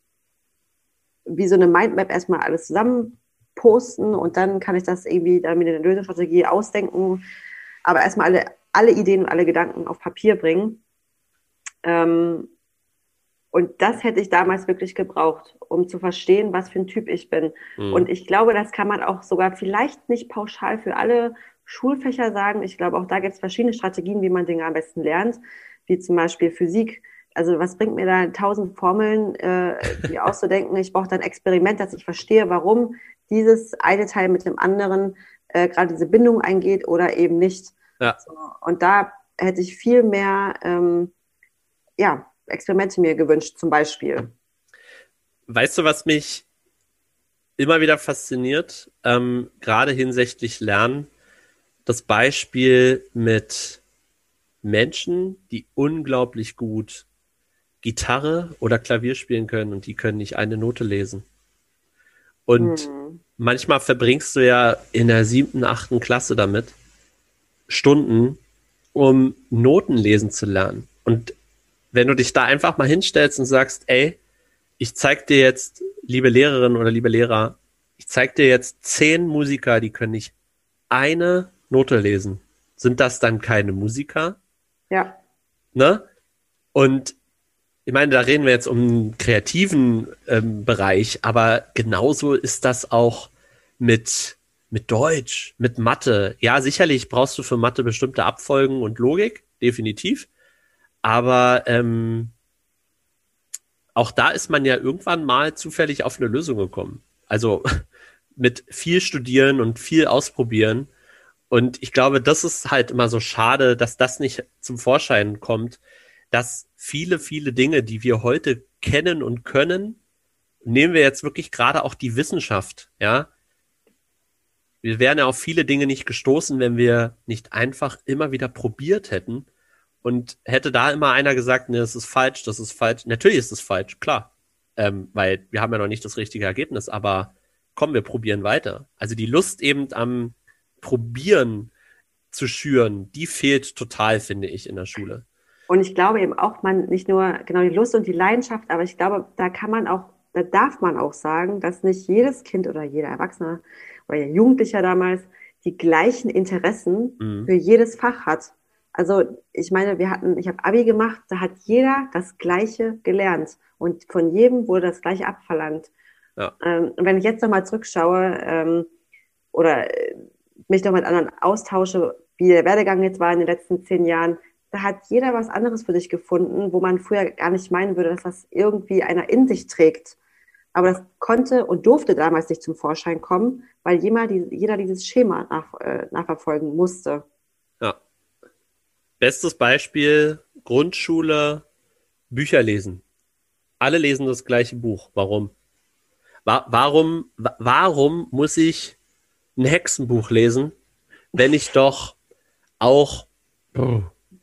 Speaker 3: wie so eine Mindmap erstmal alles zusammen posten und dann kann ich das irgendwie dann mit einer Lösungsstrategie ausdenken. Aber erstmal alle, alle Ideen und alle Gedanken auf Papier bringen. Ähm, und das hätte ich damals wirklich gebraucht, um zu verstehen, was für ein Typ ich bin. Mhm. Und ich glaube, das kann man auch sogar vielleicht nicht pauschal für alle Schulfächer sagen. Ich glaube, auch da gibt es verschiedene Strategien, wie man Dinge am besten lernt, wie zum Beispiel Physik. Also was bringt mir da tausend Formeln, äh, die auszudenken? Ich brauche dann ein Experiment, dass ich verstehe, warum dieses eine Teil mit dem anderen äh, gerade diese Bindung eingeht oder eben nicht. Ja. So, und da hätte ich viel mehr ähm, ja, Experimente mir gewünscht, zum Beispiel.
Speaker 2: Weißt du, was mich immer wieder fasziniert, ähm, gerade hinsichtlich Lernen? Das Beispiel mit Menschen, die unglaublich gut Gitarre oder Klavier spielen können und die können nicht eine Note lesen. Und hm. manchmal verbringst du ja in der siebten, achten Klasse damit Stunden, um Noten lesen zu lernen. Und wenn du dich da einfach mal hinstellst und sagst, ey, ich zeig dir jetzt, liebe Lehrerin oder liebe Lehrer, ich zeig dir jetzt zehn Musiker, die können nicht eine Note lesen. Sind das dann keine Musiker?
Speaker 3: Ja.
Speaker 2: Ne? Und ich meine, da reden wir jetzt um einen kreativen ähm, Bereich, aber genauso ist das auch mit, mit Deutsch, mit Mathe. Ja, sicherlich brauchst du für Mathe bestimmte Abfolgen und Logik, definitiv. Aber ähm, auch da ist man ja irgendwann mal zufällig auf eine Lösung gekommen. Also mit viel studieren und viel ausprobieren. Und ich glaube, das ist halt immer so schade, dass das nicht zum Vorschein kommt, dass viele, viele Dinge, die wir heute kennen und können, nehmen wir jetzt wirklich gerade auch die Wissenschaft, ja. Wir wären ja auf viele Dinge nicht gestoßen, wenn wir nicht einfach immer wieder probiert hätten. Und hätte da immer einer gesagt, nee, das ist falsch, das ist falsch. Natürlich ist es falsch, klar. Ähm, weil wir haben ja noch nicht das richtige Ergebnis, aber komm, wir probieren weiter. Also die Lust eben am Probieren zu schüren, die fehlt total, finde ich, in der Schule.
Speaker 3: Und ich glaube eben auch, man nicht nur genau die Lust und die Leidenschaft, aber ich glaube, da kann man auch, da darf man auch sagen, dass nicht jedes Kind oder jeder Erwachsene oder Jugendlicher damals die gleichen Interessen mhm. für jedes Fach hat. Also ich meine, wir hatten, ich habe Abi gemacht, da hat jeder das Gleiche gelernt und von jedem wurde das Gleiche abverlangt. Ja. Ähm, und wenn ich jetzt nochmal zurückschaue ähm, oder äh, mich noch mit anderen austausche, wie der Werdegang jetzt war in den letzten zehn Jahren, da hat jeder was anderes für sich gefunden, wo man früher gar nicht meinen würde, dass das irgendwie einer in sich trägt. Aber das konnte und durfte damals nicht zum Vorschein kommen, weil jeder, dieses Schema nach, äh, nachverfolgen musste.
Speaker 2: Ja. Bestes Beispiel, Grundschule, Bücher lesen. Alle lesen das gleiche Buch. Warum? Wa warum, wa warum muss ich ein Hexenbuch lesen, wenn ich doch auch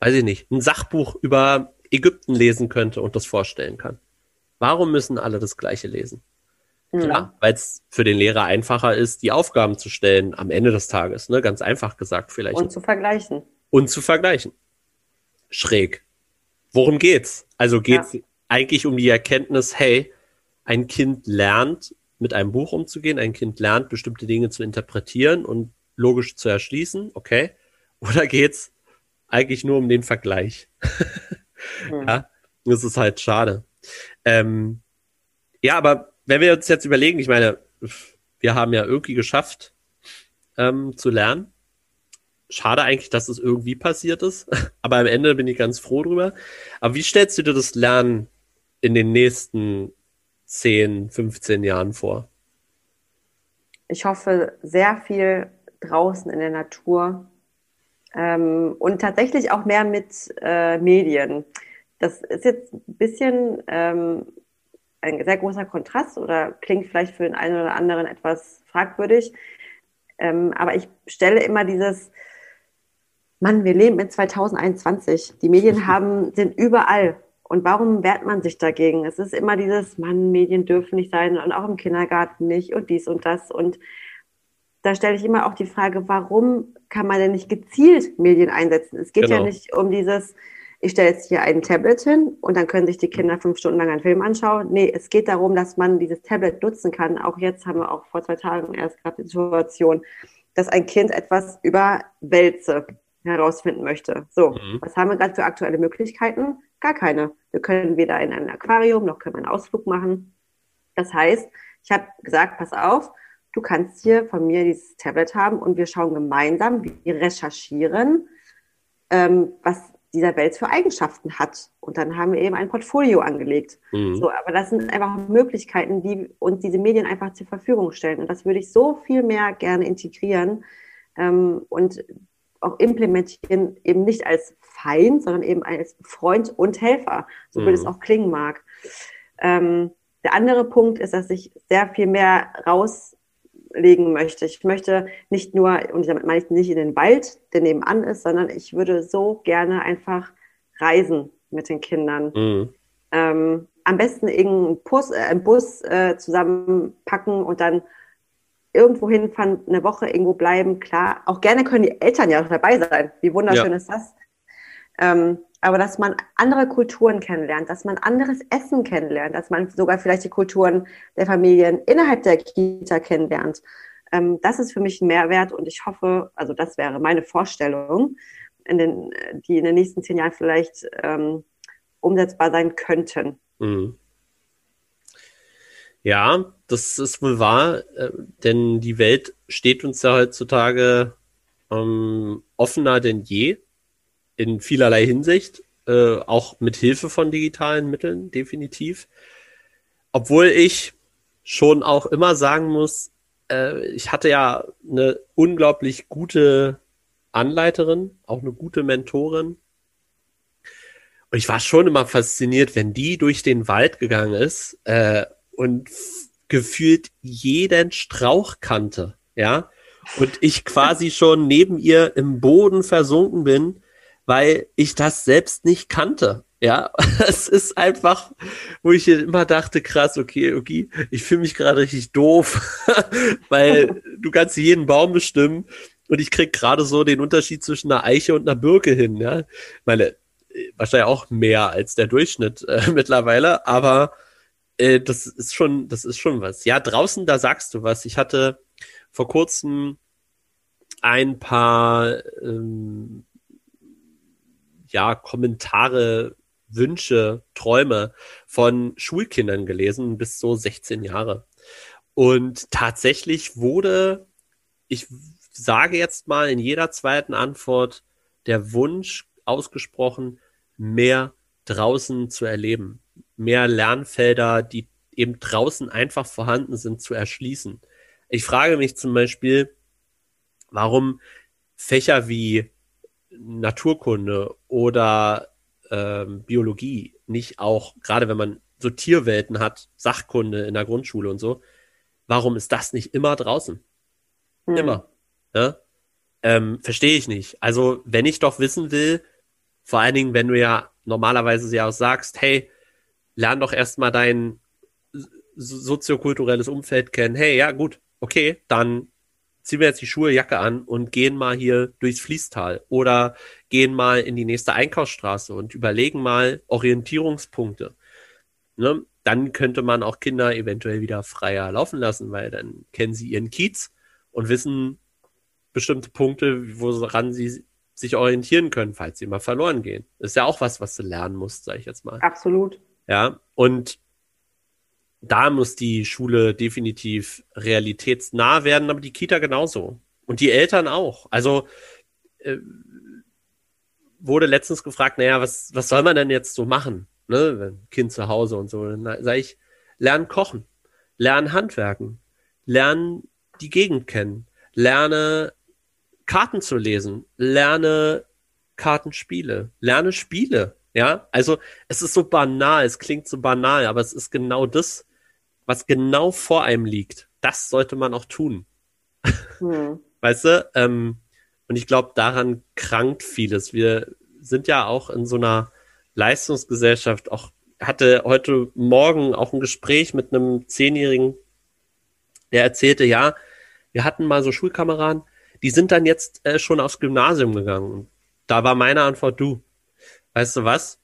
Speaker 2: weiß ich nicht, ein Sachbuch über Ägypten lesen könnte und das vorstellen kann. Warum müssen alle das Gleiche lesen? Mhm. Klar, weil es für den Lehrer einfacher ist, die Aufgaben zu stellen am Ende des Tages, ne? Ganz einfach gesagt vielleicht.
Speaker 3: Und zu vergleichen.
Speaker 2: Und zu vergleichen. Schräg. Worum geht's? Also geht's ja. eigentlich um die Erkenntnis, hey, ein Kind lernt, mit einem Buch umzugehen, ein Kind lernt, bestimmte Dinge zu interpretieren und logisch zu erschließen, okay? Oder geht's eigentlich nur um den Vergleich. mhm. Ja, das ist halt schade. Ähm, ja, aber wenn wir uns jetzt überlegen, ich meine, wir haben ja irgendwie geschafft ähm, zu lernen. Schade eigentlich, dass es irgendwie passiert ist, aber am Ende bin ich ganz froh drüber. Aber wie stellst du dir das Lernen in den nächsten 10, 15 Jahren vor?
Speaker 3: Ich hoffe sehr viel draußen in der Natur, ähm, und tatsächlich auch mehr mit äh, Medien. Das ist jetzt ein bisschen ähm, ein sehr großer Kontrast oder klingt vielleicht für den einen oder anderen etwas fragwürdig. Ähm, aber ich stelle immer dieses, Mann, wir leben in 2021. Die Medien haben, sind überall. Und warum wehrt man sich dagegen? Es ist immer dieses, Mann, Medien dürfen nicht sein und auch im Kindergarten nicht und dies und das. Und da stelle ich immer auch die Frage, warum kann man denn nicht gezielt Medien einsetzen? Es geht genau. ja nicht um dieses, ich stelle jetzt hier ein Tablet hin und dann können sich die Kinder fünf Stunden lang einen Film anschauen. Nee, es geht darum, dass man dieses Tablet nutzen kann. Auch jetzt haben wir auch vor zwei Tagen erst gerade die Situation, dass ein Kind etwas über Wälze herausfinden möchte. So, mhm. was haben wir gerade für aktuelle Möglichkeiten? Gar keine. Wir können weder in ein Aquarium noch können wir einen Ausflug machen. Das heißt, ich habe gesagt, pass auf, du kannst hier von mir dieses Tablet haben und wir schauen gemeinsam, wir recherchieren, ähm, was dieser Welt für Eigenschaften hat. Und dann haben wir eben ein Portfolio angelegt. Mhm. So, aber das sind einfach Möglichkeiten, die uns diese Medien einfach zur Verfügung stellen. Und das würde ich so viel mehr gerne integrieren ähm, und auch implementieren, eben nicht als Feind, sondern eben als Freund und Helfer, so mhm. würde es auch klingen mag. Ähm, der andere Punkt ist, dass ich sehr viel mehr raus legen möchte. Ich möchte nicht nur, und damit meine ich nicht in den Wald, der nebenan ist, sondern ich würde so gerne einfach reisen mit den Kindern. Mhm. Ähm, am besten irgendeinen Bus, äh, Bus äh, zusammenpacken und dann irgendwo hinfahren, eine Woche irgendwo bleiben. Klar, auch gerne können die Eltern ja dabei sein. Wie wunderschön ja. ist das? Ähm, aber dass man andere Kulturen kennenlernt, dass man anderes Essen kennenlernt, dass man sogar vielleicht die Kulturen der Familien innerhalb der Kita kennenlernt. Ähm, das ist für mich ein Mehrwert und ich hoffe, also das wäre meine Vorstellung, in den, die in den nächsten zehn Jahren vielleicht ähm, umsetzbar sein könnten. Mhm.
Speaker 2: Ja, das ist wohl wahr, äh, denn die Welt steht uns ja heutzutage ähm, offener denn je in vielerlei Hinsicht, äh, auch mit Hilfe von digitalen Mitteln, definitiv. Obwohl ich schon auch immer sagen muss, äh, ich hatte ja eine unglaublich gute Anleiterin, auch eine gute Mentorin. Und ich war schon immer fasziniert, wenn die durch den Wald gegangen ist äh, und gefühlt jeden Strauch kannte, ja. Und ich quasi schon neben ihr im Boden versunken bin weil ich das selbst nicht kannte. Ja, es ist einfach, wo ich immer dachte, krass, okay, okay, ich fühle mich gerade richtig doof, weil du kannst jeden Baum bestimmen und ich krieg gerade so den Unterschied zwischen einer Eiche und einer Birke hin. Ja, meine wahrscheinlich auch mehr als der Durchschnitt äh, mittlerweile, aber äh, das ist schon, das ist schon was. Ja, draußen, da sagst du was. Ich hatte vor kurzem ein paar ähm, ja, Kommentare, Wünsche, Träume von Schulkindern gelesen, bis so 16 Jahre. Und tatsächlich wurde, ich sage jetzt mal in jeder zweiten Antwort, der Wunsch ausgesprochen, mehr draußen zu erleben, mehr Lernfelder, die eben draußen einfach vorhanden sind, zu erschließen. Ich frage mich zum Beispiel, warum Fächer wie Naturkunde oder ähm, Biologie nicht auch, gerade wenn man so Tierwelten hat, Sachkunde in der Grundschule und so, warum ist das nicht immer draußen? Hm. Immer. Ne? Ähm, Verstehe ich nicht. Also, wenn ich doch wissen will, vor allen Dingen, wenn du ja normalerweise ja auch sagst, hey, lern doch erstmal dein soziokulturelles Umfeld kennen. Hey, ja, gut, okay, dann ziehen wir jetzt die Schuhe, Jacke an und gehen mal hier durchs Fließtal oder gehen mal in die nächste Einkaufsstraße und überlegen mal Orientierungspunkte. Ne? Dann könnte man auch Kinder eventuell wieder freier laufen lassen, weil dann kennen sie ihren Kiez und wissen bestimmte Punkte, woran sie sich orientieren können, falls sie mal verloren gehen. Das ist ja auch was, was du lernen musst, sage ich jetzt mal.
Speaker 3: Absolut.
Speaker 2: Ja, und da muss die Schule definitiv realitätsnah werden, aber die Kita genauso. Und die Eltern auch. Also äh, wurde letztens gefragt, naja, was, was soll man denn jetzt so machen? Ne? Wenn Kind zu Hause und so. Dann sage ich, lernen kochen, lernen handwerken, lernen die Gegend kennen, lerne Karten zu lesen, lerne Kartenspiele, lerne Spiele. Ja, also es ist so banal, es klingt so banal, aber es ist genau das, was genau vor einem liegt, das sollte man auch tun. Hm. Weißt du? Ähm, und ich glaube, daran krankt vieles. Wir sind ja auch in so einer Leistungsgesellschaft. Auch hatte heute Morgen auch ein Gespräch mit einem Zehnjährigen, der erzählte, ja, wir hatten mal so Schulkameraden, die sind dann jetzt äh, schon aufs Gymnasium gegangen. Da war meine Antwort, du, weißt du was?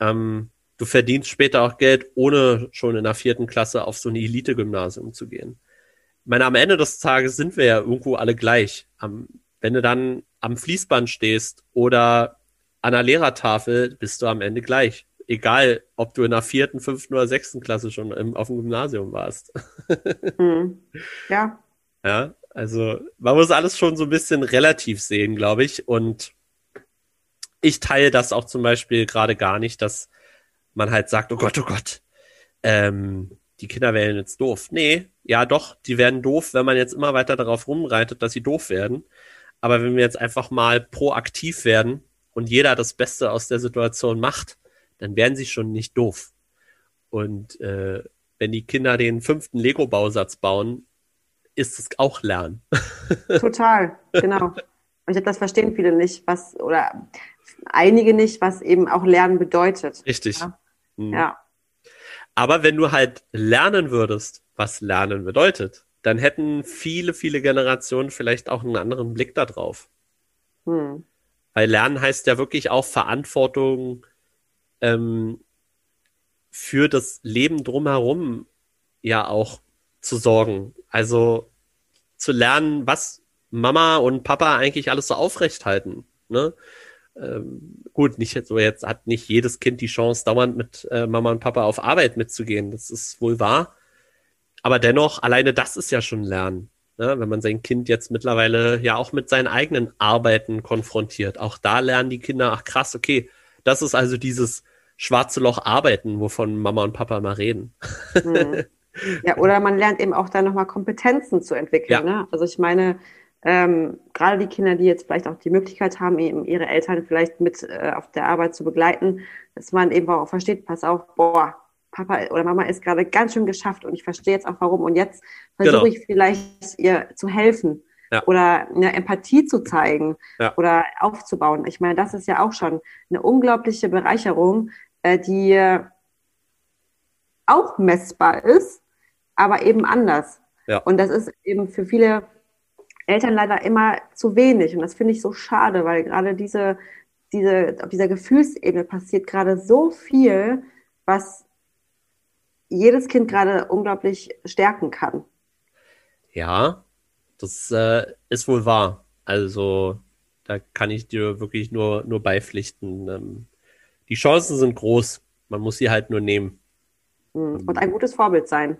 Speaker 2: Ähm, du verdienst später auch Geld, ohne schon in der vierten Klasse auf so ein Elite-Gymnasium zu gehen. Ich meine, am Ende des Tages sind wir ja irgendwo alle gleich. Am, wenn du dann am Fließband stehst oder an der Lehrertafel, bist du am Ende gleich. Egal, ob du in der vierten, fünften oder sechsten Klasse schon im, auf dem Gymnasium warst.
Speaker 3: Mhm. Ja.
Speaker 2: Ja, also man muss alles schon so ein bisschen relativ sehen, glaube ich. Und ich teile das auch zum Beispiel gerade gar nicht, dass man halt sagt, oh Gott, oh Gott, ähm, die Kinder wären jetzt doof. Nee, ja doch, die werden doof, wenn man jetzt immer weiter darauf rumreitet, dass sie doof werden. Aber wenn wir jetzt einfach mal proaktiv werden und jeder das Beste aus der Situation macht, dann werden sie schon nicht doof. Und äh, wenn die Kinder den fünften Lego-Bausatz bauen, ist es auch Lernen.
Speaker 3: Total, genau. Und ich glaube, das verstehen viele nicht, was, oder einige nicht, was eben auch Lernen bedeutet.
Speaker 2: Richtig.
Speaker 3: Ja.
Speaker 2: Mhm.
Speaker 3: ja.
Speaker 2: Aber wenn du halt lernen würdest, was Lernen bedeutet, dann hätten viele, viele Generationen vielleicht auch einen anderen Blick darauf.
Speaker 3: Hm.
Speaker 2: Weil Lernen heißt ja wirklich auch Verantwortung ähm, für das Leben drumherum ja auch zu sorgen. Also zu lernen, was Mama und Papa eigentlich alles so aufrecht halten. Ne? Ähm, gut, nicht so jetzt hat nicht jedes Kind die Chance, dauernd mit äh, Mama und Papa auf Arbeit mitzugehen. Das ist wohl wahr. Aber dennoch, alleine das ist ja schon Lernen. Ne? Wenn man sein Kind jetzt mittlerweile ja auch mit seinen eigenen Arbeiten konfrontiert. Auch da lernen die Kinder, ach krass, okay, das ist also dieses schwarze Loch Arbeiten, wovon Mama und Papa mal reden.
Speaker 3: Mhm. Ja, oder man lernt eben auch da nochmal Kompetenzen zu entwickeln.
Speaker 2: Ja.
Speaker 3: Ne? Also ich meine, ähm, gerade die Kinder, die jetzt vielleicht auch die Möglichkeit haben, eben ihre Eltern vielleicht mit äh, auf der Arbeit zu begleiten, dass man eben auch versteht, pass auf, boah, Papa oder Mama ist gerade ganz schön geschafft und ich verstehe jetzt auch warum. Und jetzt versuche
Speaker 2: Genau.
Speaker 3: ich vielleicht ihr zu helfen
Speaker 2: Ja.
Speaker 3: oder eine Empathie zu zeigen
Speaker 2: Ja.
Speaker 3: oder aufzubauen. Ich meine, das ist ja auch schon eine unglaubliche Bereicherung, äh, die auch messbar ist, aber eben anders.
Speaker 2: Ja.
Speaker 3: Und das ist eben für viele Eltern leider immer zu wenig. Und das finde ich so schade, weil gerade diese, diese, auf dieser Gefühlsebene passiert gerade so viel, was jedes Kind gerade unglaublich stärken kann.
Speaker 2: Ja, das äh, ist wohl wahr. Also da kann ich dir wirklich nur, nur beipflichten. Ähm, die Chancen sind groß. Man muss sie halt nur nehmen.
Speaker 3: Mhm. Und ein gutes Vorbild sein.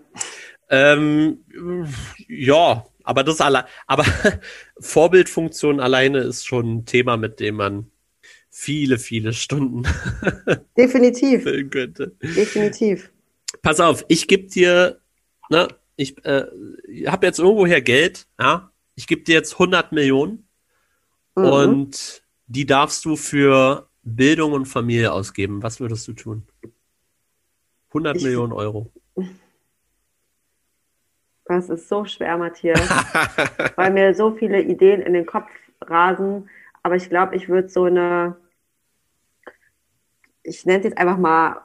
Speaker 2: Ähm, ja, aber das alle, aber Vorbildfunktion alleine ist schon ein Thema, mit dem man viele, viele Stunden
Speaker 3: Definitiv,
Speaker 2: füllen könnte.
Speaker 3: definitiv.
Speaker 2: Pass auf, ich gebe dir, ne, ich äh, habe jetzt irgendwoher Geld, ja, ich gebe dir jetzt 100 Millionen
Speaker 3: Mhm.
Speaker 2: und die darfst du für Bildung und Familie ausgeben. Was würdest du tun? 100
Speaker 3: Ich-
Speaker 2: Millionen Euro.
Speaker 3: Das ist so schwer, Matthias, weil mir so viele Ideen in den Kopf rasen. Aber ich glaube, ich würde so eine, ich nenne es jetzt einfach mal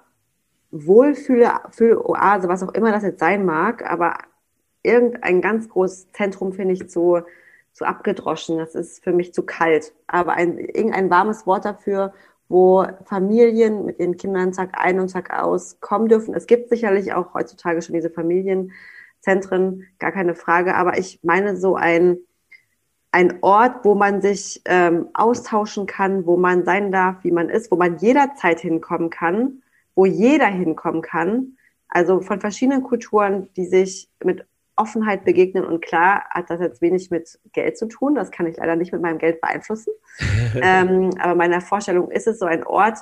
Speaker 3: Wohlfühle-Oase, was auch immer das jetzt sein mag, aber irgendein ganz großes Zentrum finde ich zu, zu abgedroschen. Das ist für mich zu kalt. Aber ein, irgendein warmes Wort dafür, wo Familien mit ihren Kindern Tag ein und Tag aus kommen dürfen. Es gibt sicherlich auch heutzutage schon diese Familienzentren, gar keine Frage. Aber ich meine so ein, ein Ort, wo man sich ähm, austauschen kann, wo man sein darf, wie man ist, wo man jederzeit hinkommen kann, wo jeder hinkommen kann. Also von verschiedenen Kulturen, die sich mit Offenheit begegnen. Und klar hat das jetzt wenig mit Geld zu tun. Das kann ich leider nicht mit meinem Geld beeinflussen. ähm, aber meiner Vorstellung ist es so ein Ort.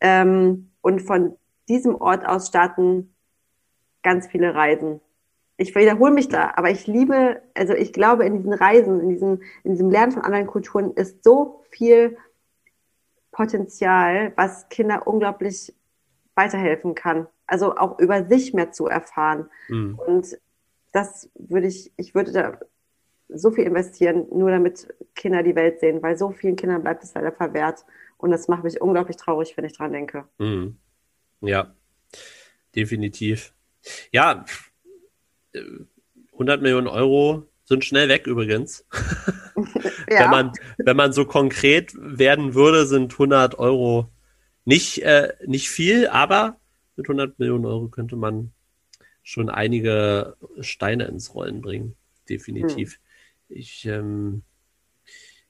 Speaker 3: Ähm, und von diesem Ort aus starten ganz viele Reisen. Ich wiederhole mich da, aber ich liebe, also ich glaube, in diesen Reisen, in diesem, in diesem Lernen von anderen Kulturen ist so viel Potenzial, was Kinder unglaublich weiterhelfen kann. Also auch über sich mehr zu erfahren.
Speaker 2: Hm.
Speaker 3: Und das würde ich, ich würde da so viel investieren, nur damit Kinder die Welt sehen, weil so vielen Kindern bleibt es leider verwehrt. Und das macht mich unglaublich traurig, wenn ich dran denke.
Speaker 2: Mhm. Ja, definitiv. Ja, 100 Millionen Euro sind schnell weg übrigens. ja. wenn, man, wenn man so konkret werden würde, sind 100 Euro nicht, äh, nicht viel, aber mit 100 Millionen Euro könnte man schon einige Steine ins Rollen bringen. Definitiv. Hm. Ich, ähm,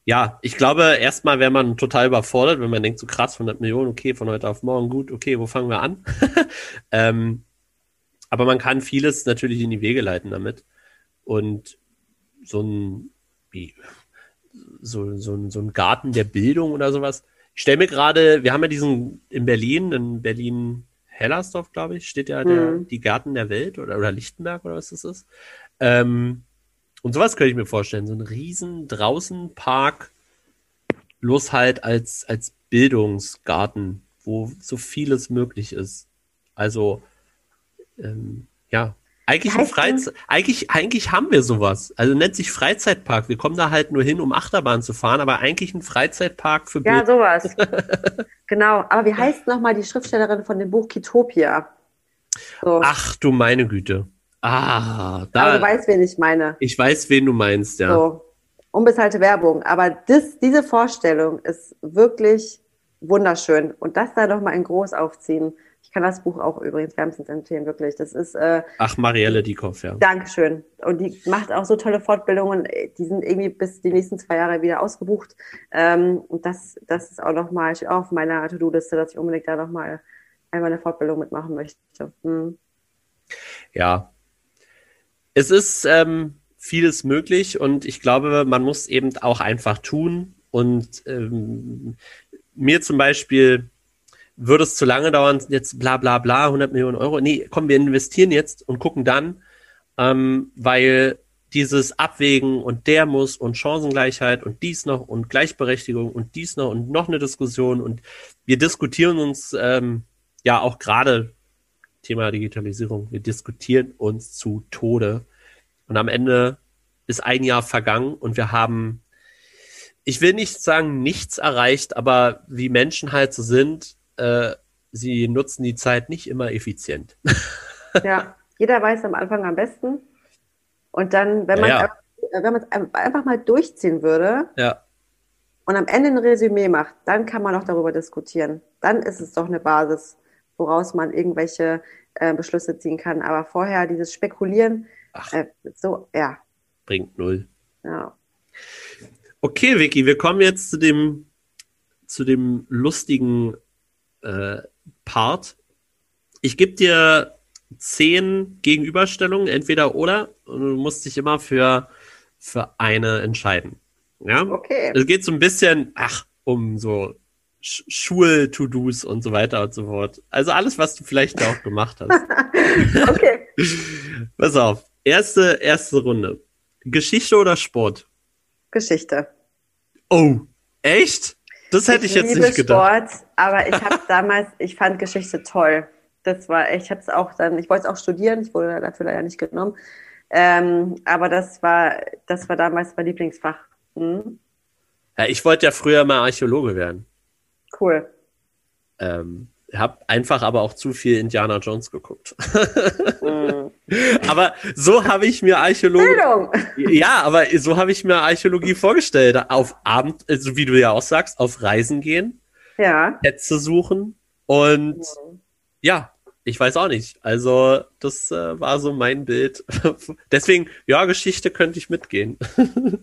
Speaker 2: ja, ich glaube, erstmal wäre man total überfordert, wenn man denkt, so krass, 100 Millionen, okay, von heute auf morgen, gut, okay, wo fangen wir an? ähm, aber man kann vieles natürlich in die Wege leiten damit. Und so ein, wie, so, so, ein, so ein Garten der Bildung oder sowas. Ich stelle mir gerade, wir haben ja diesen in Berlin, in Berlin Hellersdorf, glaube ich, steht ja der, mhm. die Garten der Welt oder, oder Lichtenberg oder was das ist. Ähm, und sowas könnte ich mir vorstellen. So ein riesen draußen Park, bloß halt als, als Bildungsgarten, wo so vieles möglich ist. Also, ähm, ja, eigentlich, Freize eigentlich, eigentlich haben wir sowas. Also nennt sich Freizeitpark. Wir kommen da halt nur hin, um Achterbahn zu fahren, aber eigentlich ein Freizeitpark für
Speaker 3: Ja, sowas. genau. Aber wie heißt nochmal die Schriftstellerin von dem Buch Kitopia?
Speaker 2: So. Ach du meine Güte. Ah,
Speaker 3: da. Aber du weißt, wen ich meine.
Speaker 2: Ich weiß, wen du meinst, ja. So.
Speaker 3: Unbezahlte Werbung. Aber das, diese Vorstellung ist wirklich wunderschön. Und das da nochmal in groß aufziehen kann das Buch auch übrigens wärmstens empfehlen, wirklich. Das ist. Äh,
Speaker 2: Ach, Marielle Diekoff, ja.
Speaker 3: Dankeschön. Und die macht auch so tolle Fortbildungen. Die sind irgendwie bis die nächsten zwei Jahre wieder ausgebucht. Ähm, und das, das ist auch nochmal auf meiner To-Do-Liste, dass ich unbedingt da nochmal einmal eine Fortbildung mitmachen möchte. Hm.
Speaker 2: Ja. Es ist ähm, vieles möglich und ich glaube, man muss eben auch einfach tun. Und ähm, mir zum Beispiel würde es zu lange dauern, jetzt bla bla bla, 100 Millionen Euro. Nee, komm, wir investieren jetzt und gucken dann, ähm, weil dieses Abwägen und der muss und Chancengleichheit und dies noch und Gleichberechtigung und dies noch und noch eine Diskussion und wir diskutieren uns ähm, ja auch gerade Thema Digitalisierung, wir diskutieren uns zu Tode und am Ende ist ein Jahr vergangen und wir haben, ich will nicht sagen nichts erreicht, aber wie Menschen halt so sind, äh, sie nutzen die Zeit nicht immer effizient.
Speaker 3: ja, jeder weiß am Anfang am besten. Und dann, wenn man ja, ja. wenn man es einfach mal durchziehen würde
Speaker 2: ja.
Speaker 3: und am Ende ein Resümee macht, dann kann man auch darüber diskutieren. Dann ist es doch eine Basis, woraus man irgendwelche äh, Beschlüsse ziehen kann. Aber vorher dieses Spekulieren, äh, so, ja.
Speaker 2: Bringt null.
Speaker 3: Ja.
Speaker 2: Okay, Vicky, wir kommen jetzt zu dem, zu dem lustigen äh, Part. Ich gebe dir zehn Gegenüberstellungen, entweder oder, und du musst dich immer für, für eine entscheiden. Ja?
Speaker 3: Okay.
Speaker 2: Es geht so ein bisschen, ach, um so Sch Schul-To-Dos und so weiter und so fort. Also alles, was du vielleicht auch gemacht hast.
Speaker 3: okay.
Speaker 2: Pass auf. Erste, erste Runde. Geschichte oder Sport?
Speaker 3: Geschichte.
Speaker 2: Oh, echt? Das hätte ich, ich jetzt nicht gedacht.
Speaker 3: Sport, aber ich habe damals, ich fand Geschichte toll. Das war, ich habe es auch dann, ich wollte es auch studieren, ich wurde dafür leider nicht genommen. Ähm, aber das war, das war damals mein Lieblingsfach. Hm?
Speaker 2: Ja, ich wollte ja früher mal Archäologe werden.
Speaker 3: Cool.
Speaker 2: Ähm, habe einfach aber auch zu viel Indiana Jones geguckt. mm. Aber so habe ich mir Archäologie. Bildung. Ja, aber so habe ich mir Archäologie vorgestellt. Auf Abend, so also wie du ja auch sagst, auf Reisen gehen,
Speaker 3: ja.
Speaker 2: Schätze suchen und mhm. ja, ich weiß auch nicht. Also, das äh, war so mein Bild. deswegen, ja, Geschichte könnte ich mitgehen.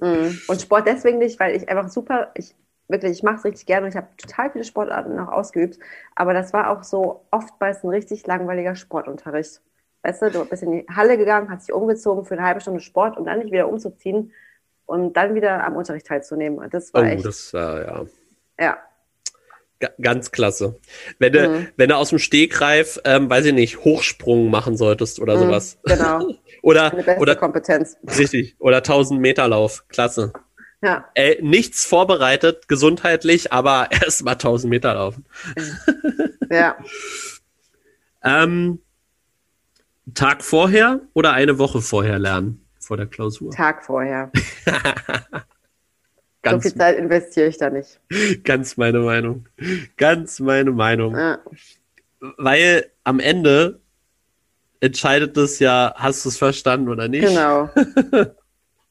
Speaker 3: Mhm. Und Sport deswegen nicht, weil ich einfach super, ich wirklich, ich mache es richtig gerne und ich habe total viele Sportarten noch ausgeübt. Aber das war auch so oftmals ein richtig langweiliger Sportunterricht. Weißt du, du bist in die Halle gegangen, hast dich umgezogen für eine halbe Stunde Sport, um dann nicht wieder umzuziehen und dann wieder am Unterricht teilzunehmen. Das war oh, echt.
Speaker 2: Das, äh, ja.
Speaker 3: Ja.
Speaker 2: G ganz klasse. Wenn du, mhm. wenn du aus dem Stegreif, ähm, weiß ich nicht, Hochsprung machen solltest oder mhm, sowas.
Speaker 3: Genau.
Speaker 2: oder, oder
Speaker 3: Kompetenz.
Speaker 2: Richtig. Oder 1000 Meter Lauf. Klasse.
Speaker 3: Ja.
Speaker 2: Äh, nichts vorbereitet, gesundheitlich, aber erst mal 1000 Meter laufen.
Speaker 3: Ja.
Speaker 2: ähm, Tag vorher oder eine Woche vorher lernen vor der Klausur?
Speaker 3: Tag vorher. so viel Zeit investiere ich da nicht.
Speaker 2: Ganz meine Meinung. Ganz meine Meinung. Ja. Weil am Ende entscheidet es ja, hast du es verstanden oder nicht?
Speaker 3: Genau.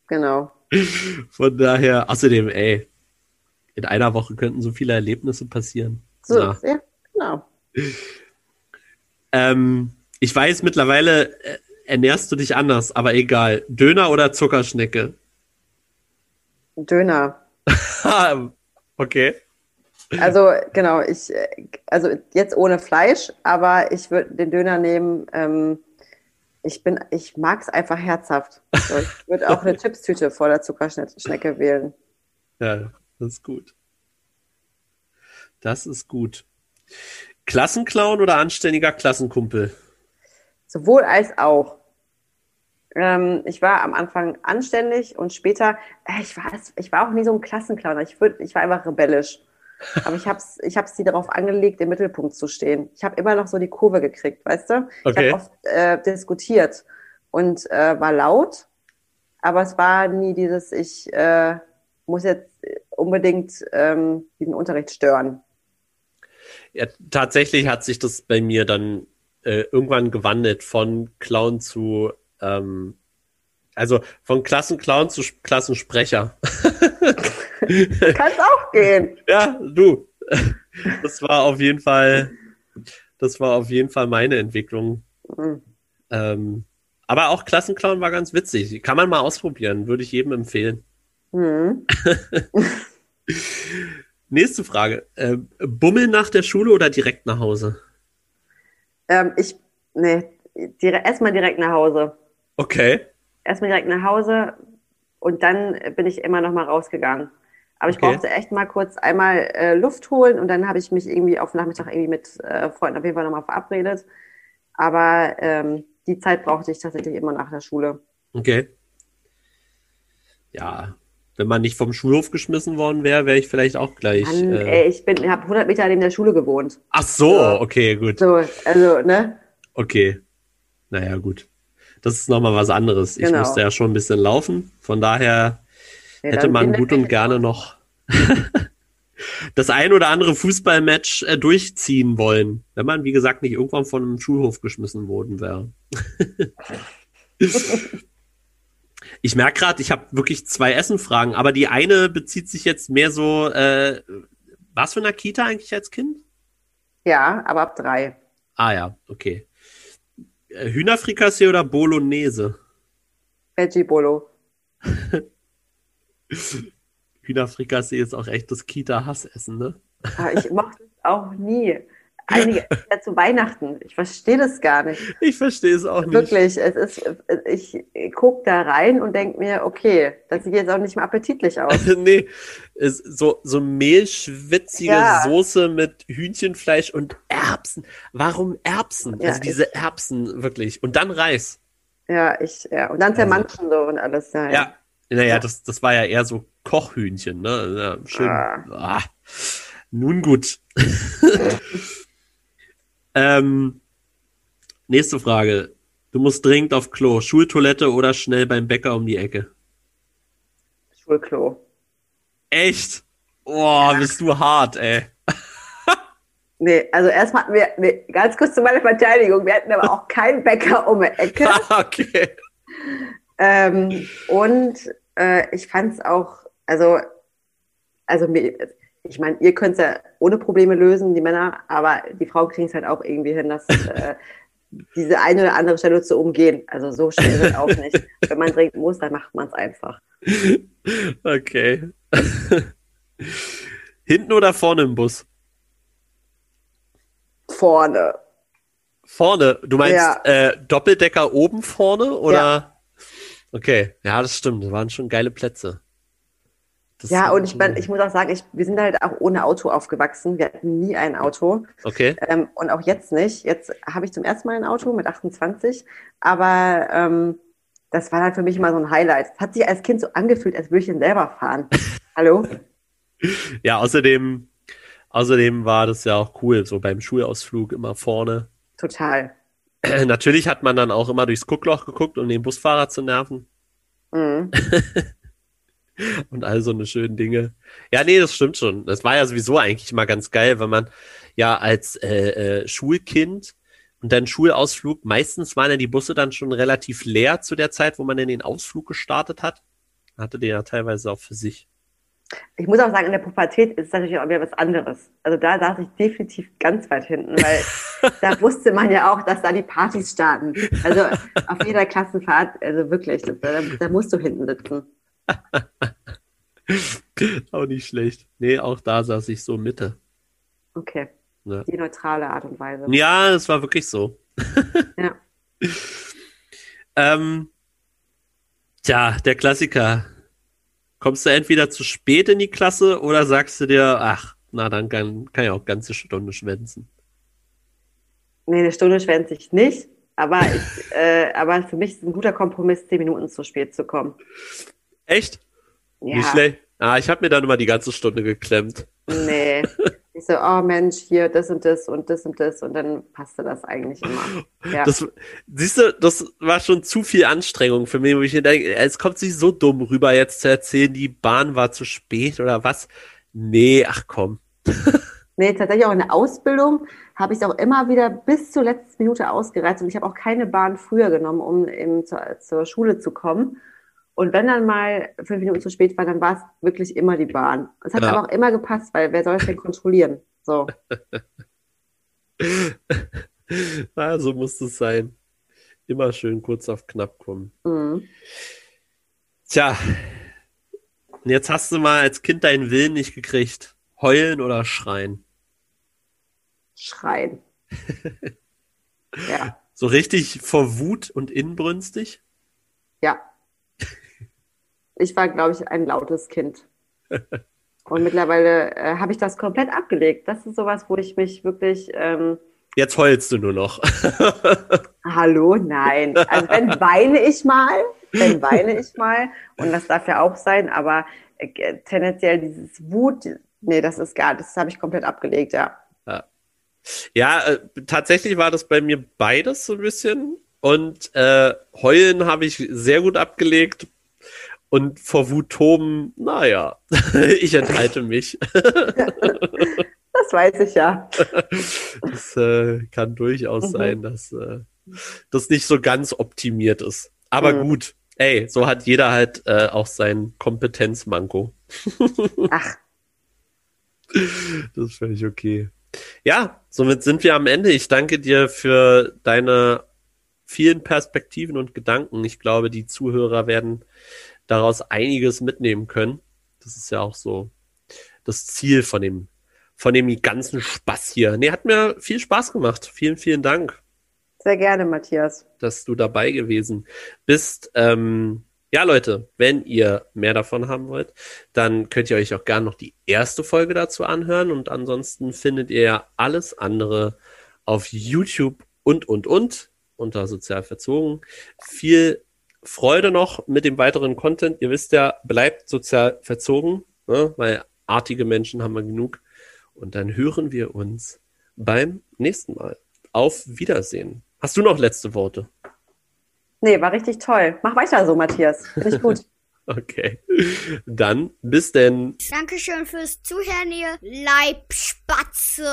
Speaker 3: Genau.
Speaker 2: Von daher, außerdem, ey, in einer Woche könnten so viele Erlebnisse passieren.
Speaker 3: So,
Speaker 2: Na.
Speaker 3: ja, genau.
Speaker 2: Ähm, ich weiß, mittlerweile äh, ernährst du dich anders, aber egal. Döner oder Zuckerschnecke?
Speaker 3: Döner.
Speaker 2: okay.
Speaker 3: Also genau, ich, äh, also jetzt ohne Fleisch, aber ich würde den Döner nehmen. Ähm, ich bin, ich mag es einfach herzhaft. So, ich würde auch eine Chipstüte vor der Zuckerschnecke wählen.
Speaker 2: Ja, das ist gut. Das ist gut. Klassenclown oder anständiger Klassenkumpel?
Speaker 3: Sowohl als auch. Ähm, ich war am Anfang anständig und später, äh, ich, war, ich war auch nie so ein Klassenclown. Ich, würd, ich war einfach rebellisch. Aber ich habe es ich hab's sie darauf angelegt, im Mittelpunkt zu stehen. Ich habe immer noch so die Kurve gekriegt, weißt du?
Speaker 2: Okay.
Speaker 3: Ich habe oft äh, diskutiert und äh, war laut, aber es war nie dieses, ich äh, muss jetzt unbedingt ähm, diesen Unterricht stören.
Speaker 2: Ja, tatsächlich hat sich das bei mir dann äh, irgendwann gewandelt von Clown zu, ähm, also von Klassenclown zu Klassensprecher.
Speaker 3: Kann es auch gehen.
Speaker 2: Ja, du. Das war auf jeden Fall, das war auf jeden Fall meine Entwicklung.
Speaker 3: Mhm.
Speaker 2: Ähm, aber auch Klassenclown war ganz witzig. Kann man mal ausprobieren, würde ich jedem empfehlen.
Speaker 3: Mhm.
Speaker 2: Nächste Frage. Äh, Bummeln nach der Schule oder direkt nach Hause?
Speaker 3: Ähm, ich, nee, dire erstmal direkt nach Hause.
Speaker 2: Okay.
Speaker 3: Erstmal direkt nach Hause und dann bin ich immer noch mal rausgegangen. Aber ich
Speaker 2: Okay.
Speaker 3: brauchte echt mal kurz einmal äh, Luft holen und dann habe ich mich irgendwie auf Nachmittag irgendwie mit äh, Freunden auf jeden Fall nochmal verabredet. Aber ähm, die Zeit brauchte ich tatsächlich immer nach der Schule.
Speaker 2: Okay. Ja, wenn man nicht vom Schulhof geschmissen worden wäre, wäre ich vielleicht auch gleich.
Speaker 3: Mann,
Speaker 2: Äh,
Speaker 3: ey, ich bin, habe 100 Meter neben der Schule gewohnt.
Speaker 2: ach so,
Speaker 3: Ja.
Speaker 2: okay, gut.
Speaker 3: So, also, ne?
Speaker 2: Okay. Naja, gut. Das ist nochmal was anderes. Ich
Speaker 3: Genau.
Speaker 2: musste ja schon ein bisschen laufen. Von daher
Speaker 3: Nee,
Speaker 2: hätte man gut und gerne noch das ein oder andere Fußballmatch äh, durchziehen wollen, wenn man, wie gesagt, nicht irgendwann von einem Schulhof geschmissen worden wäre. ich merke gerade, ich habe wirklich zwei Essenfragen, aber die eine bezieht sich jetzt mehr so, äh, was für eine Kita eigentlich als Kind?
Speaker 3: Ja, aber ab drei.
Speaker 2: Ah ja, okay. Äh, Hühnerfrikassee oder Bolognese?
Speaker 3: Veggie Bolo.
Speaker 2: Hühnerfrikassee ist auch echt das Kita-Hassessen, ne?
Speaker 3: Ah, Ich mochte es auch nie. Einige ja zu Weihnachten. Ich verstehe das gar nicht.
Speaker 2: Ich verstehe es auch nicht.
Speaker 3: Wirklich, es ist, ich gucke da rein und denke mir, okay, das sieht jetzt auch nicht mehr appetitlich aus.
Speaker 2: nee, ist so, so mehlschwitzige
Speaker 3: Ja.
Speaker 2: Soße mit Hühnchenfleisch und Erbsen. Warum Erbsen?
Speaker 3: Ja,
Speaker 2: also diese Erbsen, wirklich. Und dann Reis.
Speaker 3: Ja, ich, ja. Und dann zermanschen so und alles. Ja,
Speaker 2: Ja. Naja, das, das war ja eher so Kochhühnchen, ne? Ja, schön.
Speaker 3: Ah.
Speaker 2: Ah. Nun gut. ähm, nächste Frage. Du musst dringend auf Klo. Schultoilette oder schnell beim Bäcker um die Ecke?
Speaker 3: Schulklo.
Speaker 2: Echt? Oh, bist du hart, ey.
Speaker 3: Nee, also erstmal hatten wir, nee, ganz kurz zu meiner Verteidigung, wir hatten aber auch keinen Bäcker um die Ecke.
Speaker 2: okay.
Speaker 3: Ähm, und äh, ich fand es auch, also, also mir, ich meine, ihr könnt es ja ohne Probleme lösen, die Männer, aber die Frauen kriegen es halt auch irgendwie hin, dass äh, diese eine oder andere Stelle zu umgehen. Also so schnell ist es auch nicht. Wenn man dringend muss, dann macht man es einfach.
Speaker 2: Okay. Hinten oder vorne im Bus?
Speaker 3: Vorne.
Speaker 2: Vorne. Du meinst
Speaker 3: Ja.
Speaker 2: äh, Doppeldecker oben vorne oder? Okay, ja, das stimmt. Das waren schon geile Plätze. Das
Speaker 3: Ja, und ich, mein, ich muss auch sagen, ich, wir sind halt auch ohne Auto aufgewachsen. Wir hatten nie ein Auto.
Speaker 2: Okay.
Speaker 3: Ähm, und auch jetzt nicht. Jetzt habe ich zum ersten Mal ein Auto mit 28, aber ähm, das war halt für mich immer so ein Highlight. Es hat sich als Kind so angefühlt, als würde ich ihn selber fahren. Hallo?
Speaker 2: Ja, außerdem, außerdem war das ja auch cool, so beim Schulausflug immer vorne.
Speaker 3: Total.
Speaker 2: Natürlich hat man dann auch immer durchs Guckloch geguckt, um den Busfahrer zu nerven
Speaker 3: Mhm.
Speaker 2: und all so eine schönen Dinge. Ja, nee, das stimmt schon. Das war ja sowieso eigentlich immer ganz geil, wenn man ja als äh, äh, Schulkind und dann Schulausflug, meistens waren ja die Busse dann schon relativ leer zu der Zeit, wo man in den Ausflug gestartet hat. hatte den ja teilweise auch für sich.
Speaker 3: Ich muss auch sagen, in der Pubertät ist natürlich auch wieder was anderes. Also da saß ich definitiv ganz weit hinten, weil da wusste man ja auch, dass da die Partys starten. Also auf jeder Klassenfahrt, also wirklich, da, da musst du hinten sitzen.
Speaker 2: auch nicht schlecht. Nee, auch da saß ich so Mitte.
Speaker 3: Okay. Ja. Die neutrale Art und Weise.
Speaker 2: Ja, es war wirklich so.
Speaker 3: ja.
Speaker 2: ähm, tja, der Klassiker. Kommst du entweder zu spät in die Klasse oder sagst du dir, ach, na dann kann, kann ich auch ganze Stunde schwänzen?
Speaker 3: Nee, eine Stunde schwänze ich nicht. Aber, ich, äh, aber für mich ist ein guter Kompromiss, zehn Minuten zu spät zu kommen.
Speaker 2: Echt?
Speaker 3: Ja.
Speaker 2: Wie schlecht? Ah, ich habe mir dann immer die ganze Stunde geklemmt.
Speaker 3: Nee. Ich so, oh Mensch, hier das und das und das und das und dann passte das eigentlich immer. Ja.
Speaker 2: Das, siehst du, das war schon zu viel Anstrengung für mich, wo ich mir denke, es kommt sich so dumm rüber, jetzt zu erzählen, die Bahn war zu spät oder was. Nee, ach komm.
Speaker 3: nee, tatsächlich auch in der Ausbildung habe ich es auch immer wieder bis zur letzten Minute ausgereizt und ich habe auch keine Bahn früher genommen, um eben zur, zur Schule zu kommen. Und wenn dann mal fünf Minuten zu spät war, dann war es wirklich immer die Bahn. Es hat ja. aber auch immer gepasst, weil wer soll es denn kontrollieren? So.
Speaker 2: ah, so muss es sein. Immer schön kurz auf knapp kommen.
Speaker 3: Mhm.
Speaker 2: Tja, jetzt hast du mal als Kind deinen Willen nicht gekriegt. Heulen oder schreien?
Speaker 3: Schreien. ja.
Speaker 2: So richtig vor Wut und inbrünstig?
Speaker 3: Ja ich war, glaube ich, ein lautes Kind. Und mittlerweile äh, habe ich das komplett abgelegt. Das ist sowas, wo ich mich wirklich. Ähm,
Speaker 2: Jetzt heulst du nur noch.
Speaker 3: Hallo, nein. Also wenn weine ich mal, wenn weine ich mal. Und das darf ja auch sein, aber äh, tendenziell dieses Wut, nee, das ist gar, das habe ich komplett abgelegt, ja.
Speaker 2: Ja, ja äh, tatsächlich war das bei mir beides so ein bisschen. Und äh, heulen habe ich sehr gut abgelegt. Und vor Wut toben, naja, ich enthalte mich.
Speaker 3: das weiß ich ja.
Speaker 2: Das äh, kann durchaus mhm. sein, dass äh, das nicht so ganz optimiert ist. Aber mhm. gut, ey, so hat jeder halt äh, auch sein Kompetenzmanko.
Speaker 3: Ach.
Speaker 2: Das ist völlig okay. Ja, somit sind wir am Ende. Ich danke dir für deine vielen Perspektiven und Gedanken. Ich glaube, die Zuhörer werden daraus einiges mitnehmen können. Das ist ja auch so das Ziel von dem, von dem ganzen Spaß hier. Nee, hat mir viel Spaß gemacht. Vielen, vielen Dank.
Speaker 3: Sehr gerne, Matthias.
Speaker 2: Dass du dabei gewesen bist. Ähm, ja, Leute, wenn ihr mehr davon haben wollt, dann könnt ihr euch auch gerne noch die erste Folge dazu anhören. Und ansonsten findet ihr ja alles andere auf YouTube und, und, und unter sozial verzogen. Viel Freude noch mit dem weiteren Content. Ihr wisst ja, bleibt sozial verzogen, ne? weil artige Menschen haben wir genug. Und dann hören wir uns beim nächsten Mal. Auf Wiedersehen. Hast du noch letzte Worte?
Speaker 3: Nee, war richtig toll. Mach weiter so, Matthias. Finde ich gut.
Speaker 2: okay. Dann bis denn.
Speaker 1: Dankeschön fürs Zuhören, ihr Leibspatze.